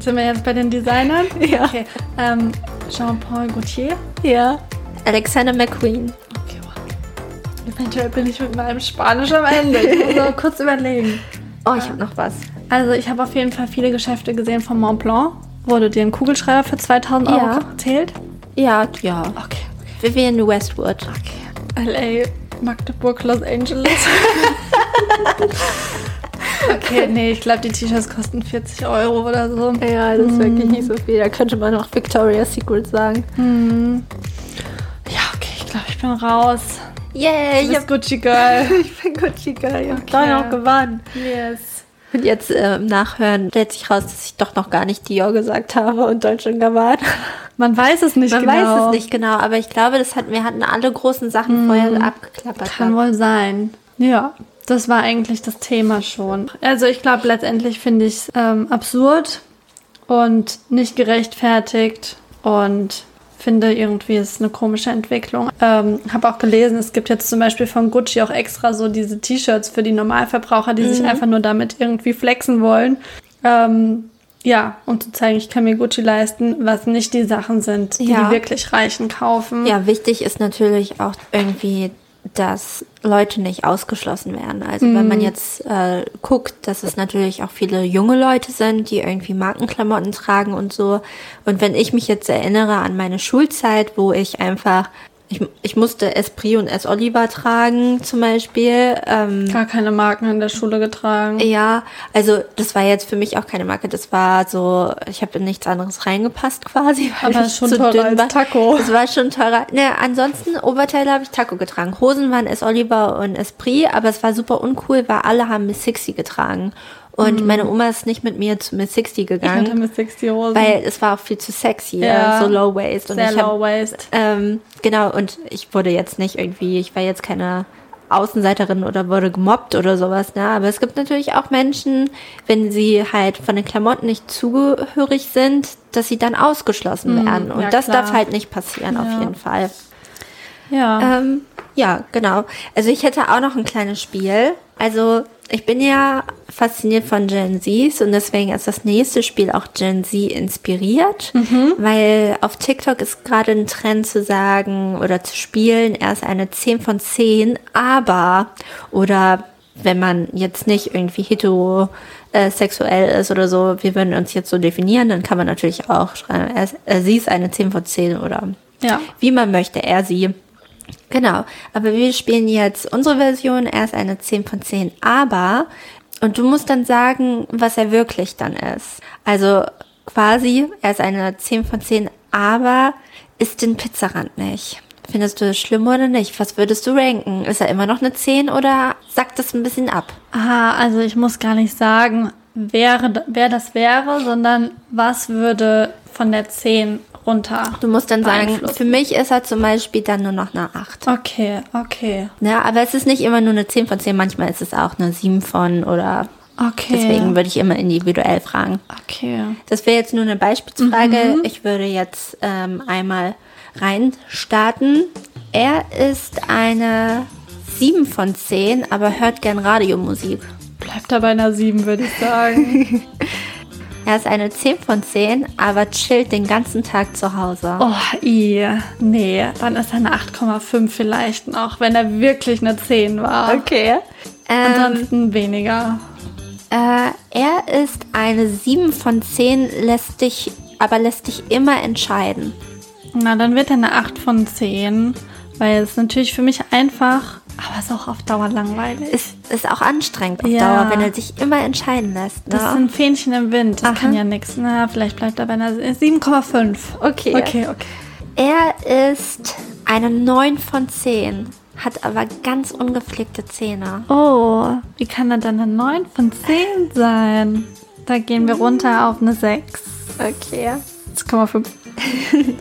Sind wir jetzt bei den Designern? Ja. Okay. Ähm, Jean-Paul Gaultier. Ja. Alexander McQueen. Okay, wow. Eventuell bin ich mit meinem Spanisch am Ende. Ich muss noch kurz überlegen. Oh, ich habe noch was. Also ich habe auf jeden Fall viele Geschäfte gesehen von Mont Blanc, du dir einen Kugelschreiber für 2000 Euro Ja. zählt. Ja, ja. Okay. Vivian Westwood. Okay. LA, Magdeburg, Los Angeles. okay, nee, ich glaube, die T-Shirts kosten 40 Euro oder so. Ja, das ist wirklich nicht so viel. Da könnte man noch Victoria's Secret sagen. Ja, bin raus. Yay, Du bist Gucci Girl. ich bin Gucci Girl. Ich Okay. noch gewonnen. yes. Und jetzt äh, im Nachhören stellt sich raus, dass ich doch noch gar nicht Dior gesagt habe und Deutsche und Gabbana. Man weiß es nicht Man genau. weiß es nicht genau, aber ich glaube, das hat, wir hatten alle großen Sachen vorher abgeklappert. Kann wohl sein. Ja, das war eigentlich das Thema schon. Also ich glaube, letztendlich finde ich es ähm, absurd und nicht gerechtfertigt und finde irgendwie ist eine komische Entwicklung. Ähm, habe auch gelesen, es gibt jetzt zum Beispiel von Gucci auch extra so diese T-Shirts für die Normalverbraucher, die sich einfach nur damit irgendwie flexen wollen. Ähm, ja, um zu zeigen, ich kann mir Gucci leisten, was nicht die Sachen sind, die Ja. die wirklich Reichen kaufen. Ja, wichtig ist natürlich auch irgendwie, dass Leute nicht ausgeschlossen werden. Also wenn man jetzt äh, guckt, dass es natürlich auch viele junge Leute sind, die irgendwie Markenklamotten tragen und so. Und wenn ich mich jetzt erinnere an meine Schulzeit, wo ich einfach, ich, ich musste Esprit und S. Oliver tragen zum Beispiel. Ähm, Gar keine Marken in der Schule getragen. ja, also das war jetzt für mich auch keine Marke. Das war so, ich habe in nichts anderes reingepasst quasi. Weil Aber ich schon zu teurer dünn als war. Taco. Das war schon teurer. Ne, ansonsten Oberteile habe ich Taco getragen. Hosen waren S. Oliver und Esprit, aber es war super uncool, weil alle haben Miss 60 getragen. Und meine Oma ist nicht mit mir zu Miss 60 Ich hatte gegangen, mit 60 Hosen. weil es war auch viel zu sexy, Ja. so low waist. Und Sehr ich hab, low waist. ähm, genau, und ich wurde jetzt nicht irgendwie, ich war jetzt keine Außenseiterin oder wurde gemobbt oder sowas, ne? Aber es gibt natürlich auch Menschen, wenn sie halt von den Klamotten nicht zugehörig sind, dass sie dann ausgeschlossen werden. Und ja, das klar. darf halt nicht passieren, auf Ja. jeden Fall. Ja. Ähm, ja, genau. Also ich hätte auch noch ein kleines Spiel. Also ich bin ja fasziniert von Gen Zs und deswegen ist das nächste Spiel auch Gen Z inspiriert, weil auf TikTok ist gerade ein Trend zu sagen oder zu spielen, er ist eine 10 von 10, aber oder wenn man jetzt nicht irgendwie heterosexuell ist oder so, wir würden uns jetzt so definieren, dann kann man natürlich auch schreiben, er, ist- äh, sie ist eine 10 von 10 oder ja. wie man möchte, er, sie. Genau, aber wir spielen jetzt unsere Version, er ist eine 10 von 10, aber, und du musst dann sagen, was er wirklich dann ist. Also quasi, er ist eine 10 von 10, aber isst den Pizzarand nicht. Findest du das schlimm oder nicht? Was würdest du ranken? Ist er immer noch eine 10 oder sackt das ein bisschen ab? Ah, also ich muss gar nicht sagen, wäre, wer das wäre, sondern was würde von der 10 runter. Du musst dann sagen, für mich ist er zum Beispiel dann nur noch eine 8. Okay, okay. Ja, aber es ist nicht immer nur eine 10 von 10, manchmal ist es auch eine 7 von oder Okay. deswegen würde ich immer individuell fragen. Okay. Das wäre jetzt nur eine Beispielsfrage. Ich würde jetzt ähm, einmal reinstarten. Er ist eine 7 von 10, aber hört gern Radiomusik. Bleibt da bei einer 7, würde ich sagen. Er ist eine 10 von 10, aber chillt den ganzen Tag zu Hause. oh, i. Nee, dann ist er eine 8,5 vielleicht noch, wenn er wirklich eine 10 war. Okay. Ähm, Ansonsten weniger. äh, er ist eine 7 von 10, lässt dich, aber lässt dich immer entscheiden. Na, dann wird er eine 8 von 10, weil es natürlich für mich einfach, aber es ist auch auf Dauer langweilig. Ist, ist auch anstrengend auf Ja. Dauer, wenn er sich immer entscheiden lässt. Ne? Das sind Fähnchen im Wind, das Aha. kann ja nichts. Na, vielleicht bleibt er bei einer 7,5. Okay. Okay, okay. Er ist eine 9 von 10, hat aber ganz ungepflegte Zähne. Oh, wie kann er dann eine 9 von 10 sein? Da gehen wir runter auf eine 6. Okay. 6,5.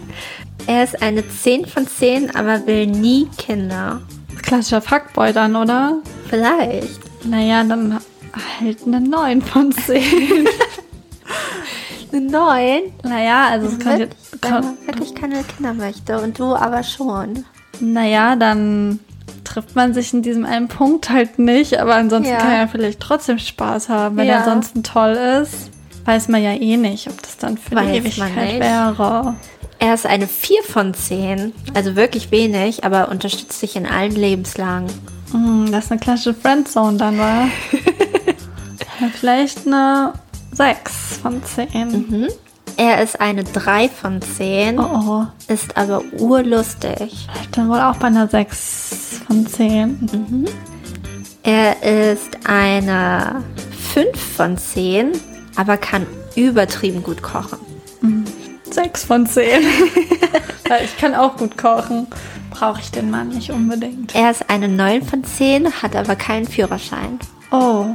Er ist eine 10 von 10, aber will nie Kinder. Klassischer Fuckboy dann, oder? Vielleicht. Naja, dann halt eine 9 von 10. Eine 9? naja, also es könnte... Wenn wirklich keine Kinder möchte und du aber schon. Naja, dann trifft man sich in diesem einen Punkt halt nicht, aber ansonsten Ja. kann er vielleicht trotzdem Spaß haben. Wenn Ja. er ansonsten toll ist, weiß man ja eh nicht, ob das dann für Weiß die Ewigkeit wäre. Er ist eine 4 von 10, also wirklich wenig, aber unterstützt dich in allen Lebenslagen. Hm, das ist eine klassische Friendzone dann, war. ja, vielleicht eine 6 von 10. Er ist eine 3 von 10, Oh, oh. ist aber urlustig. Dann wohl auch bei einer 6 von 10. Er ist eine 5 von 10, aber kann übertrieben gut kochen. 6 von 10. Weil ich kann auch gut kochen. Brauche ich den Mann nicht unbedingt. Er ist eine 9 von 10, hat aber keinen Führerschein. Oh,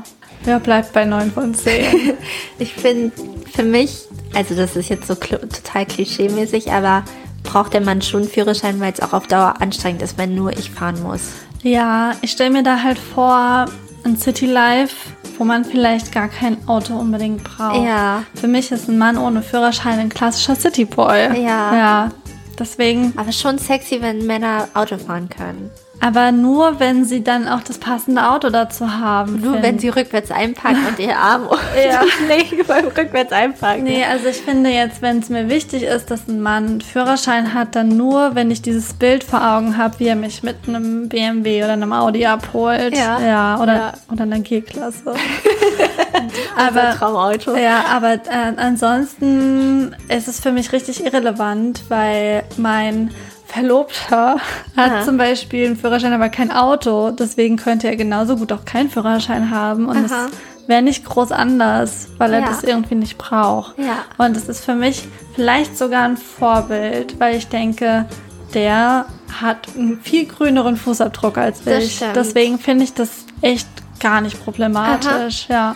Ja, bleibt bei 9 von 10. ich finde, für mich, also das ist jetzt so total klischee-mäßig, aber braucht der Mann schon einen Führerschein, weil es auch auf Dauer anstrengend ist, wenn nur ich fahren muss. Ja, ich stelle mir da halt vor, ein City Life, wo man vielleicht gar kein Auto unbedingt braucht. Ja. Für mich ist ein Mann ohne Führerschein ein klassischer City Boy. Ja. Ja. Deswegen. Aber schon sexy, wenn Männer Auto fahren können. Aber nur, wenn sie dann auch das passende Auto dazu haben. Nur find. wenn sie rückwärts einpacken und ihr Arm Ja. legen beim rückwärts einpacken. Nee, also ich finde jetzt, wenn es mir wichtig ist, dass ein Mann einen Führerschein hat, dann nur, wenn ich dieses Bild vor Augen habe, wie er mich mit einem BMW oder einem Audi abholt. Ja. Ja, oder, Ja. oder einer G-Klasse. aber aber, Traumauto. ja, aber äh, ansonsten ist es für mich richtig irrelevant, weil mein Verlobter hat Aha. zum Beispiel einen Führerschein, aber kein Auto. Deswegen könnte er genauso gut auch keinen Führerschein haben. Und es Aha. wäre nicht groß anders, weil er Ja. das irgendwie nicht braucht. Ja. Und es ist für mich vielleicht sogar ein Vorbild, weil ich denke, der hat einen viel grüneren Fußabdruck als Das ich. stimmt. Deswegen finde ich das echt gar nicht problematisch. Ja.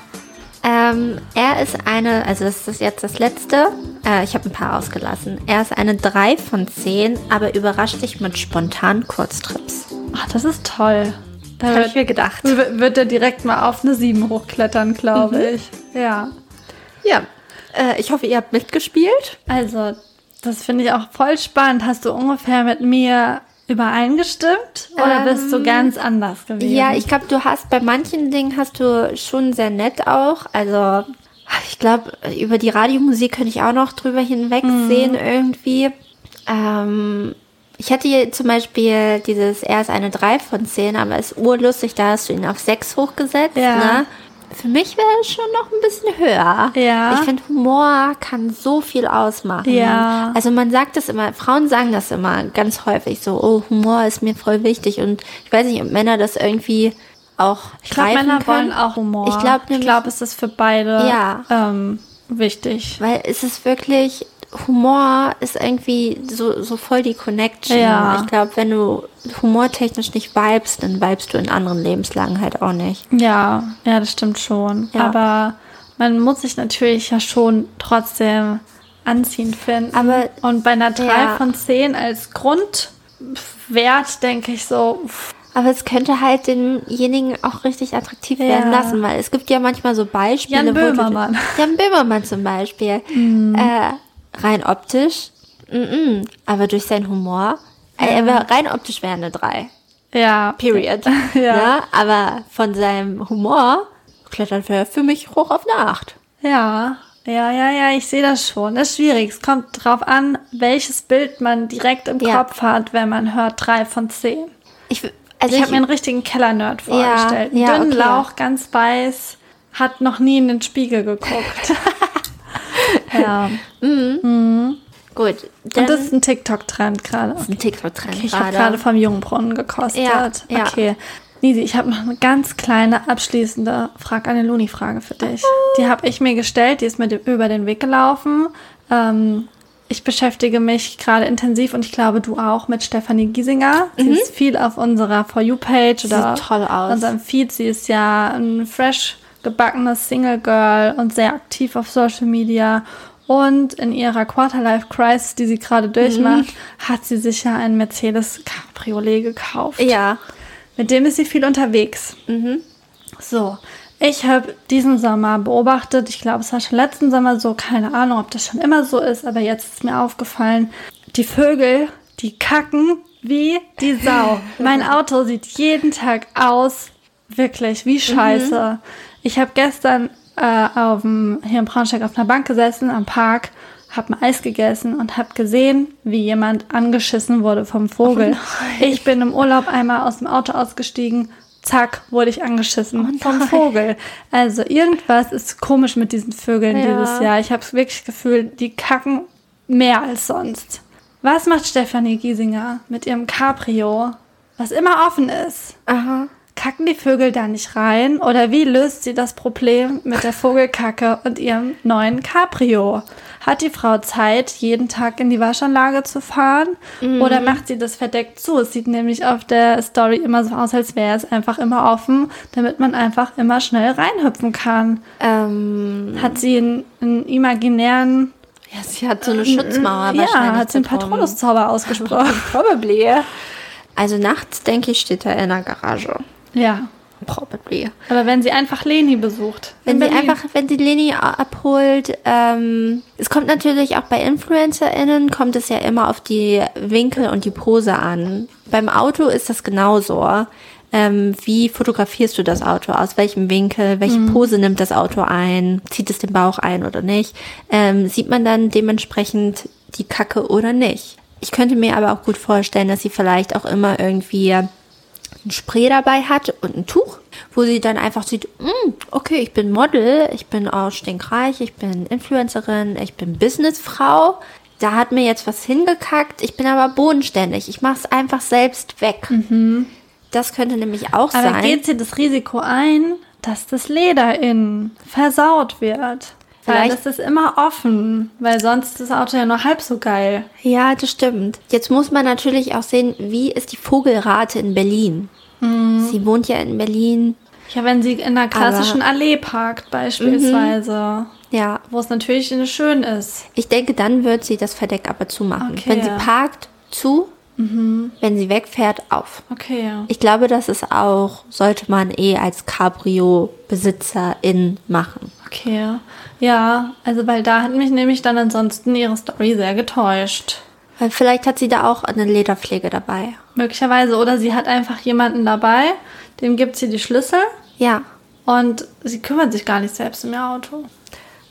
Ähm, er ist eine, also das ist jetzt das letzte. Äh, ich habe ein paar ausgelassen. Er ist eine 3 von 10, aber überrascht dich mit spontanen Kurztrips. Ach, das ist toll. Da Habe ich mir gedacht. wird er direkt mal auf eine 7 hochklettern, glaube ich. Ja. Ja. Äh, ich hoffe, ihr habt mitgespielt. Also, das finde ich auch voll spannend. Hast du ungefähr mit mir übereingestimmt oder bist du Ähm, ganz anders gewesen? Ja, ich glaube, du hast bei manchen Dingen hast du schon sehr nett auch. Also ich glaube, über die Radiomusik könnte ich auch noch drüber hinwegsehen irgendwie. Ähm, ich hätte hier zum Beispiel dieses, er ist eine 3 von 10, aber ist urlustig, da hast du ihn auf 6 hochgesetzt. Ja. Ne? Für mich wäre es schon noch ein bisschen höher. Ja. Ich finde, Humor kann so viel ausmachen. Ja. Also man sagt das immer, Frauen sagen das immer ganz häufig so, oh, Humor ist mir voll wichtig. Und ich weiß nicht, ob Männer das irgendwie auch Ich glaube, Männer können. wollen auch Humor. Ich glaube glaube, es ist für beide Ja. ähm, wichtig. weil es ist wirklich, Humor ist irgendwie so, so voll die Connection. Ja. Ich glaube, wenn du humortechnisch nicht vibest, dann vibest du in anderen Lebenslagen halt auch nicht. Ja, ja, das stimmt schon. Ja. Aber man muss sich natürlich ja schon trotzdem anziehend finden. Aber- Und bei einer 3 Ja. von 10 als Grundwert denke ich so, pff, Aber es könnte halt denjenigen auch richtig attraktiv Ja. werden lassen, weil es gibt ja manchmal so Beispiele. Jan wo du- Böhmermann. Jan Böhmermann zum Beispiel. Äh, rein optisch, mm -mm, aber durch seinen Humor, äh, er wär, rein optisch wäre eine 3. ja. Period. Ja. Ne? Aber von seinem Humor klettert er für mich hoch auf eine 8. Ja, ja, ja, ja, ich sehe das schon. Das ist schwierig. Es kommt drauf an, welches Bild man direkt im Ja. Kopf hat, wenn man hört 3 von 10. Ich, also ich habe mir einen richtigen Keller-Nerd vorgestellt. ja, Dünnen okay. Lauch, ganz weiß, hat noch nie in den Spiegel geguckt. ja. gut, dann Und das ist ein TikTok-Trend gerade. ist ein TikTok-Trend Okay, ich habe gerade. vom Jungbrunnen gekostet. Ja, ja. Okay. Nisi, ich habe noch eine ganz kleine abschließende Frag eine Luni-Frage für dich. Die habe ich mir gestellt, die ist mir über den Weg gelaufen. Ähm, ich beschäftige mich gerade intensiv und ich glaube, du auch mit Stefanie Giesinger. Sie ist viel auf unserer For You-Page oder Mhm. Sieht toll aus. unserem Feed. Sie ist ja ein fresh gebackenes Single Girl und sehr aktiv auf Social Media. Und in ihrer Quarterlife Crisis, die sie gerade durchmacht, Mhm. hat sie sich ja ein Mercedes Cabriolet gekauft. Ja. Mit dem ist sie viel unterwegs. So, ich habe diesen Sommer beobachtet, ich glaube, es war schon letzten Sommer so, keine Ahnung, ob das schon immer so ist, aber jetzt ist mir aufgefallen, die Vögel, die kacken wie die Sau. mein Auto sieht jeden Tag aus, wirklich, wie scheiße. Ich habe gestern äh, auf dem, hier in Braunschweig auf einer Bank gesessen, am Park, habe ein Eis gegessen und habe gesehen, wie jemand angeschissen wurde vom Vogel. ich bin im Urlaub einmal aus dem Auto ausgestiegen, zack, wurde ich angeschissen vom Vogel. Also irgendwas ist komisch mit diesen Vögeln Ja. dieses Jahr. Ich habe wirklich das Gefühl, die kacken mehr als sonst. Was macht Stefanie Giesinger mit ihrem Cabrio, was immer offen ist? Aha. Kacken die Vögel da nicht rein? Oder wie löst sie das Problem mit der Vogelkacke und ihrem neuen Cabrio? hat die Frau Zeit, jeden Tag in die Waschanlage zu fahren? Oder macht sie das verdeckt zu? Es sieht nämlich auf der Story immer so aus, als wäre es einfach immer offen, damit man einfach immer schnell reinhüpfen kann. Ähm, Hat sie einen, einen imaginären, ja, sie hat so eine Schutzmauer ja, wahrscheinlich. hat sie einen. Patronus-Zauber ausgesprochen. Probably. Also nachts, denke ich, steht er in der Garage. Ja. Probably. Aber wenn sie einfach Leni besucht. Wenn sie Berlin. einfach, wenn sie Leni abholt, ähm, es kommt natürlich auch bei InfluencerInnen, kommt es ja immer auf die Winkel und die Pose an. Beim Auto ist das genauso. Ähm, wie fotografierst du das Auto? Aus welchem Winkel? Welche Pose nimmt das Auto ein? Zieht es den Bauch ein oder nicht? Ähm, sieht man dann dementsprechend die Kacke oder nicht? Ich könnte mir aber auch gut vorstellen, dass sie vielleicht auch immer irgendwie ein Spray dabei hat und ein Tuch, wo sie dann einfach sieht, "Mm, okay, ich bin Model, ich bin auch stinkreich, ich bin Influencerin, ich bin Businessfrau. Da hat mir jetzt was hingekackt, ich bin aber bodenständig. Ich mache es einfach selbst weg. Das könnte nämlich auch Aber sein. geht sie das Risiko ein, dass das Leder innen versaut wird? Vielleicht- das ist immer offen, weil sonst ist das Auto ja nur halb so geil. Ja, das stimmt. Jetzt muss man natürlich auch sehen, wie ist die Vogelrate in Berlin? Sie wohnt ja in Berlin. Ja, wenn sie in einer klassischen Allee parkt beispielsweise, Ja, wo es natürlich schön ist. Ich denke, dann wird sie das Verdeck aber zumachen. Okay, Wenn sie parkt, zu. Wenn sie wegfährt, auf. Okay, ja. Ich glaube, das ist auch, sollte man eh als Cabrio-Besitzerin machen. Okay. Ja, also weil da hat mich nämlich dann ansonsten ihre Story sehr getäuscht. Weil vielleicht hat sie da auch eine Lederpflege dabei. Möglicherweise. Oder sie hat einfach jemanden dabei, dem gibt sie die Schlüssel Ja, und sie kümmert sich gar nicht selbst um ihr Auto.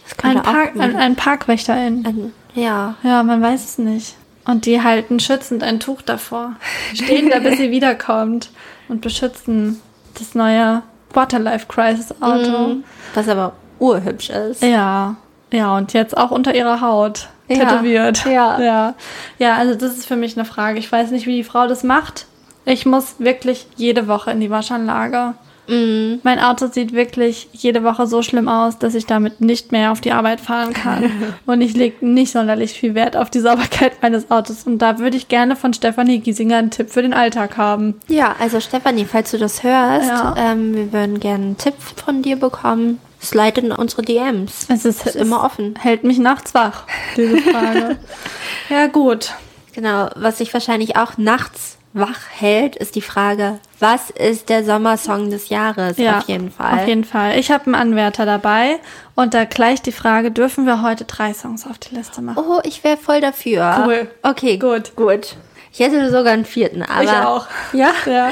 das Ein, Park, auch ein, ein Parkwächterin. ein, Ja, Ja, man weiß es nicht. Und die halten schützend ein Tuch davor. Stehen da, bis sie wiederkommt und beschützen das neue Waterlife Crisis Auto. was aber urhübsch ist. Ja, ja, und jetzt auch unter ihrer Haut Ja, tätowiert. ja. ja. Ja, also das ist für mich eine Frage. Ich weiß nicht, wie die Frau das macht. Ich muss wirklich jede Woche in die Waschanlage. Mhm. Mein Auto sieht wirklich jede Woche so schlimm aus, dass ich damit nicht mehr auf die Arbeit fahren kann. und ich lege nicht sonderlich viel Wert auf die Sauberkeit meines Autos. Und da würde ich gerne von Stefanie Giesinger einen Tipp für den Alltag haben. Ja, also Stefanie, falls du das hörst, Ja. ähm, wir würden gerne einen Tipp von dir bekommen. Slide in unsere DMs. Es ist, Ist immer offen. Hält mich nachts wach, diese Frage. ja, gut. Genau, was sich wahrscheinlich auch nachts wach hält, ist die Frage, was ist der Sommersong des Jahres? Ja, auf jeden Fall. Auf jeden Fall. Ich habe einen Anwärter dabei und da gleich die Frage, dürfen wir heute drei Songs auf die Liste machen? Oh, ich wäre voll dafür. Cool. Okay, Gut. gut. Ich hätte sogar einen vierten, aber ich auch. Ja, Ja.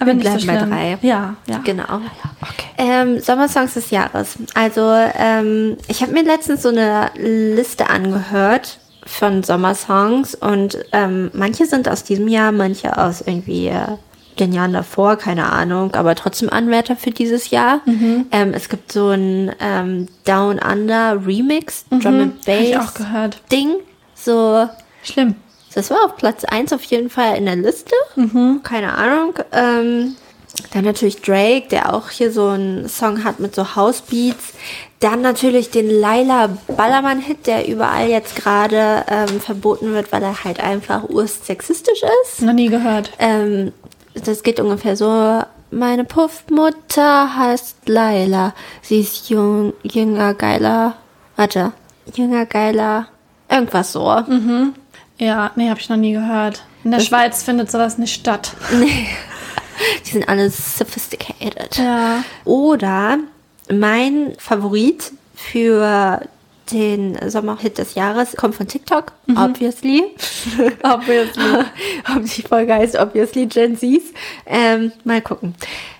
Aber Wir nicht so bleiben bei drei. Ja, ja. genau. Okay. Ähm, Sommersongs des Jahres. Also, ähm, ich habe mir letztens so eine Liste angehört von Sommersongs und ähm, manche sind aus diesem Jahr, manche aus irgendwie äh, den Jahren davor, keine Ahnung, aber trotzdem Anwärter für dieses Jahr. Mhm. Ähm, es gibt so ein ähm, Down Under Remix, Drum and Bass auch gehört. Ding. So, Schlimm. das war auf Platz 1 auf jeden Fall in der Liste. Keine Ahnung. Ähm, dann natürlich Drake, der auch hier so einen Song hat mit so Housebeats. Dann natürlich den Laila Ballermann-Hit, der überall jetzt gerade ähm, verboten wird, weil er halt einfach ursexistisch ist. Noch nie gehört. Ähm, das geht ungefähr so. Meine Puffmutter heißt Laila. Sie ist jung, jünger, geiler. Warte. Jünger, geiler. Irgendwas so. Ja, nee, habe ich noch nie gehört. In der Schweiz findet sowas nicht statt. Die sind alle sophisticated. Ja. Oder mein Favorit für den Sommerhit des Jahres kommt von TikTok, obviously. Obviously. Ob die Folge heißt Obviously Gen Zs. Ähm, mal gucken.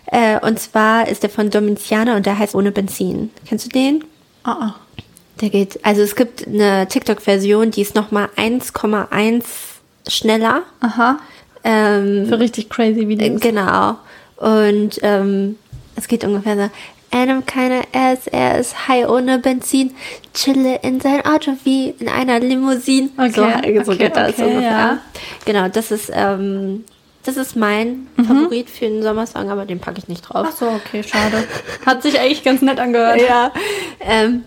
Äh, und zwar ist der von Domitiana und der heißt Ohne Benzin. Kennst du den? Ah, ah. Der geht, also es gibt eine TikTok-Version, die ist nochmal 1,1 schneller. Aha. Ähm, Für richtig crazy Videos. Genau. Und ähm, es geht ungefähr so. Adam keine Ass, er ist high ohne Benzin, chille in sein Auto wie in einer Limousine. Okay, so, so okay, geht das okay, ungefähr. ja. Genau, das ist, ähm, das ist mein Favorit für einen Sommersong, aber den packe ich nicht drauf. Ach so, okay, schade. Hat sich eigentlich ganz nett angehört. Ja. Ähm,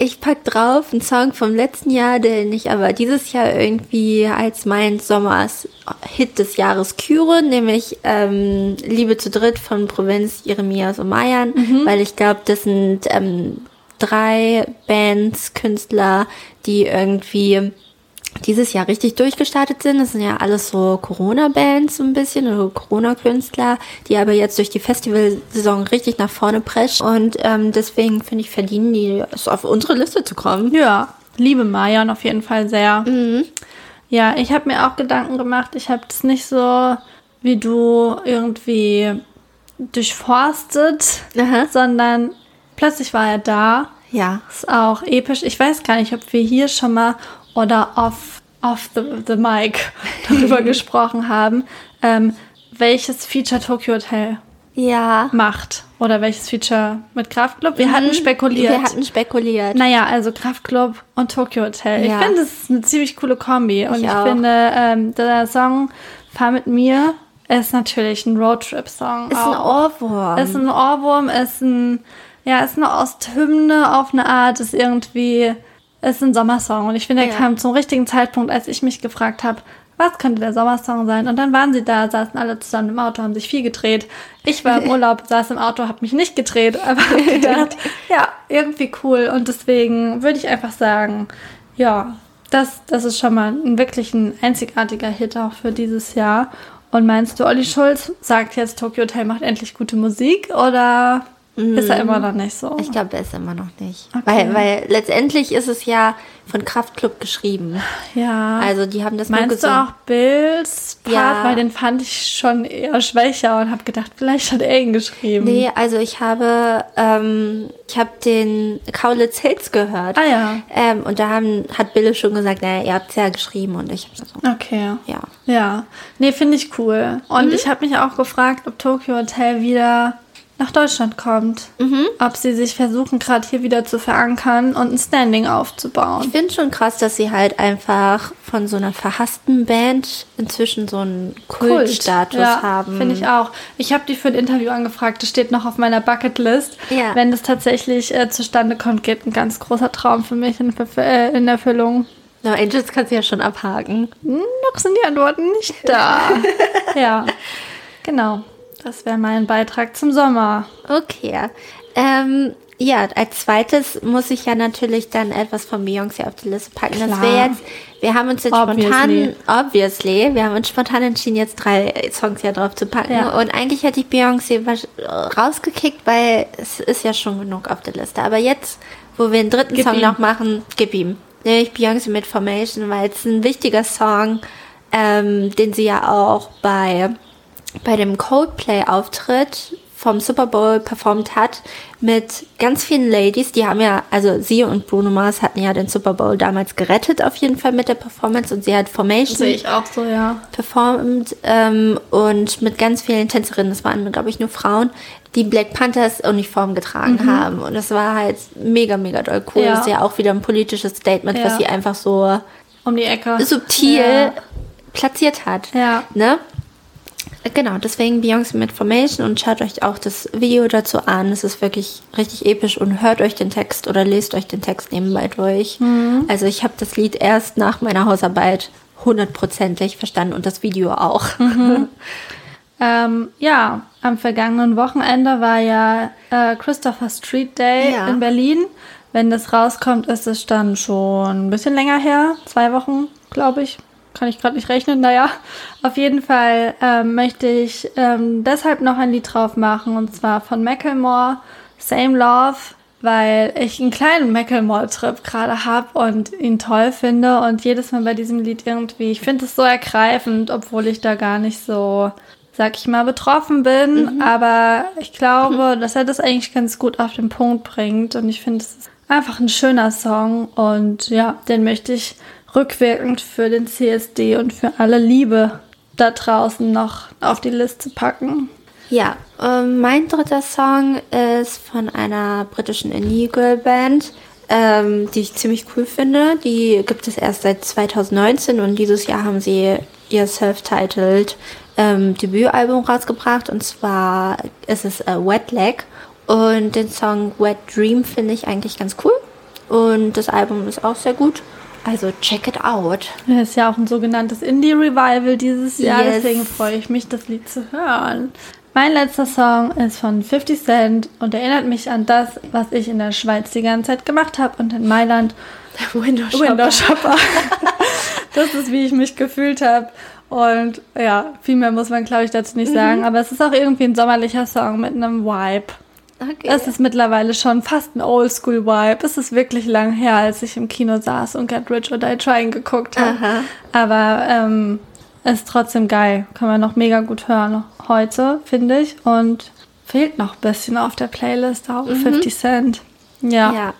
Ich pack drauf einen Song vom letzten Jahr, den ich aber dieses Jahr irgendwie als mein Sommers Hit des Jahres küre, nämlich ähm, Liebe zu dritt von Provinz Jeremias und Mayan, mhm. weil ich glaube, das sind ähm, drei Bands, Künstler, die irgendwie dieses Jahr richtig durchgestartet sind. Das sind ja alles so Corona-Bands so ein bisschen oder Corona-Künstler, die aber jetzt durch die Festivalsaison richtig nach vorne preschen. Und ähm, deswegen finde ich, verdienen die es auf unsere Liste zu kommen. Ja, liebe Marion auf jeden Fall sehr. Mhm. Ja, ich habe mir auch Gedanken gemacht. Ich habe das nicht so wie du irgendwie durchforstet, Aha. sondern plötzlich war er da. Ja. Ist auch episch. Ich weiß gar nicht, ob wir hier schon mal oder off, off the, the mic darüber gesprochen haben, ähm, welches Feature Tokyo Hotel ja. macht. Oder welches Feature mit Kraftclub? Wir mhm. hatten spekuliert. Wir hatten spekuliert. Naja, also Kraftclub und Tokyo Hotel. Ja. Ich finde, das ist eine ziemlich coole Kombi. Ich und ich auch. finde, ähm, der Song Fahr mit mir ist natürlich ein Roadtrip-Song. Ist auch. ein Ohrwurm. Ist ein Ohrwurm, ist ein, ja, ist eine Osthymne auf eine Art, ist irgendwie ist ein Sommersong und ich finde, er ja. kam zum richtigen Zeitpunkt, als ich mich gefragt habe, was könnte der Sommersong sein? Und dann waren sie da, saßen alle zusammen im Auto, haben sich viel gedreht. Ich war im Urlaub, saß im Auto, habe mich nicht gedreht, aber habe gedacht, ja, irgendwie cool. Und deswegen würde ich einfach sagen, ja, das, das ist schon mal ein wirklich ein einzigartiger Hit auch für dieses Jahr. Und meinst du, Olli Schulz sagt jetzt, Tokyo Hotel macht endlich gute Musik oder ist er mhm. immer noch nicht so? Ich glaube, er ist immer noch nicht. Okay. Weil, weil letztendlich ist es ja von Kraftklub geschrieben. Ja. Also die haben das Meinst du auch Bills Part? Ja. Weil den fand ich schon eher schwächer und habe gedacht, vielleicht hat er ihn geschrieben. Nee, also ich habe, ähm, ich habe den Kaulitz Hits gehört. Ah ja. Ähm, und da haben, hat Bill schon gesagt, naja, ihr habt es ja geschrieben und ich habe so. Okay. Ja. Ja. Nee, finde ich cool. Und mhm. ich habe mich auch gefragt, ob Tokyo Hotel wieder nach Deutschland kommt. Mhm. Ob sie sich versuchen, gerade hier wieder zu verankern und ein Standing aufzubauen. Ich finde schon krass, dass sie halt einfach von so einer verhassten Band inzwischen so einen Kultstatus Kult. ja, haben. Finde ich auch. Ich habe die für ein Interview angefragt. Das steht noch auf meiner Bucketlist. Ja. Wenn das tatsächlich äh, zustande kommt, geht ein ganz großer Traum für mich in, äh, in Erfüllung. No, Angels kannst du ja schon abhaken. Hm, noch sind die Antworten nicht da. ja, genau. Das wäre mein Beitrag zum Sommer. Okay. Ähm, ja, als zweites muss ich ja natürlich dann etwas von Beyoncé auf die Liste packen. Klar. Das wäre jetzt, wir haben uns jetzt obviously. spontan, obviously, wir haben uns spontan entschieden, jetzt drei Songs ja drauf zu packen. Ja. Und eigentlich hätte ich Beyoncé rausgekickt, weil es ist ja schon genug auf der Liste. Aber jetzt, wo wir den dritten gib Song ihm. noch machen, gib ihm. Nämlich Beyoncé mit Formation, weil es ein wichtiger Song, ähm, den sie ja auch bei bei dem Coldplay-Auftritt vom Super Bowl performt hat mit ganz vielen Ladies. Die haben ja, also sie und Bruno Mars hatten ja den Super Bowl damals gerettet, auf jeden Fall mit der Performance. Und sie hat Formation Sehe ich auch so, ja. performt ähm, und mit ganz vielen Tänzerinnen, das waren, glaube ich, nur Frauen, die Black Panthers Uniform getragen mhm. haben. Und das war halt mega, mega doll cool. Ja. Das ist ja auch wieder ein politisches Statement, ja. was sie einfach so um die Ecke subtil ja. platziert hat. Ja. Ne? Genau, deswegen Beyoncé mit Formation und schaut euch auch das Video dazu an. Es ist wirklich richtig episch und hört euch den Text oder lest euch den Text nebenbei durch. Mhm. Also ich habe das Lied erst nach meiner Hausarbeit hundertprozentig verstanden und das Video auch. Mhm. ähm, ja, am vergangenen Wochenende war ja äh, Christopher Street Day ja. in Berlin. Wenn das rauskommt, ist es dann schon ein bisschen länger her. Zwei Wochen, glaube ich kann ich gerade nicht rechnen. Naja, auf jeden Fall ähm, möchte ich ähm, deshalb noch ein Lied drauf machen und zwar von Macklemore, Same Love, weil ich einen kleinen Macklemore-Trip gerade habe und ihn toll finde und jedes Mal bei diesem Lied irgendwie, ich finde es so ergreifend, obwohl ich da gar nicht so, sag ich mal, betroffen bin, mhm. aber ich glaube, dass er das eigentlich ganz gut auf den Punkt bringt und ich finde, es ist einfach ein schöner Song und ja, den möchte ich rückwirkend für den CSD und für alle Liebe da draußen noch auf die Liste packen. Ja, ähm, mein dritter Song ist von einer britischen Indie-Girl-Band, ähm, die ich ziemlich cool finde. Die gibt es erst seit 2019 und dieses Jahr haben sie ihr self-titled ähm, Debütalbum rausgebracht und zwar ist es äh, Wet Leg und den Song Wet Dream finde ich eigentlich ganz cool. Und das Album ist auch sehr gut. Also check it out. Es ist ja auch ein sogenanntes Indie-Revival dieses Jahr, Yes. deswegen freue ich mich, das Lied zu hören. Mein letzter Song ist von 50 Cent und erinnert mich an das, was ich in der Schweiz die ganze Zeit gemacht habe und in Mailand Windows Window Shopper. das ist, wie ich mich gefühlt habe. Und ja, viel mehr muss man, glaube ich, dazu nicht sagen. Aber es ist auch irgendwie ein sommerlicher Song mit einem Vibe. Okay. Es ist mittlerweile schon fast ein Oldschool-Vibe. Es ist wirklich lang her, als ich im Kino saß und Get Rich or Die Trying geguckt habe. Aha. Aber ähm, ist trotzdem geil. Kann man noch mega gut hören heute, finde ich. Und fehlt noch ein bisschen auf der Playlist auch 50 Cent. Ja. ja.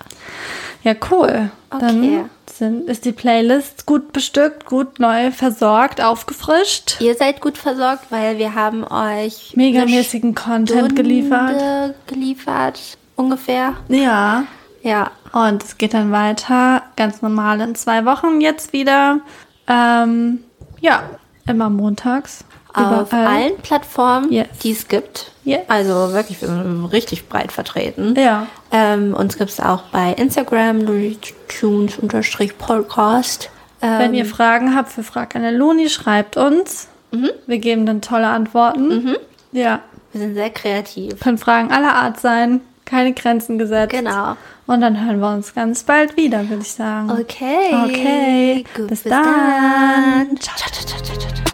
Ja, cool. Okay. Dann sind, ist die Playlist gut bestückt, gut neu versorgt, aufgefrischt. Ihr seid gut versorgt, weil wir haben euch Megamäßigen Content geliefert. Geliefert. Ungefähr. Ja. Ja. Und es geht dann weiter, ganz normal in zwei Wochen jetzt wieder. Ähm, ja, immer montags. Auf allen Plattformen, Yes. die es gibt. Yes. Also wirklich, wir sind richtig breit vertreten. Ja. Ähm, uns gibt es auch bei Instagram, tunes-podcast. Ähm, Wenn ihr Fragen habt für Frag an der Luni, schreibt uns. Wir geben dann tolle Antworten. Ja. wir sind sehr kreativ. Können Fragen aller Art sein. Keine Grenzen gesetzt. Genau. Und dann hören wir uns ganz bald wieder, würde ich sagen. Okay. Okay. Gut, Bis bis dann. dann. Ciao, ciao, ciao, ciao, ciao.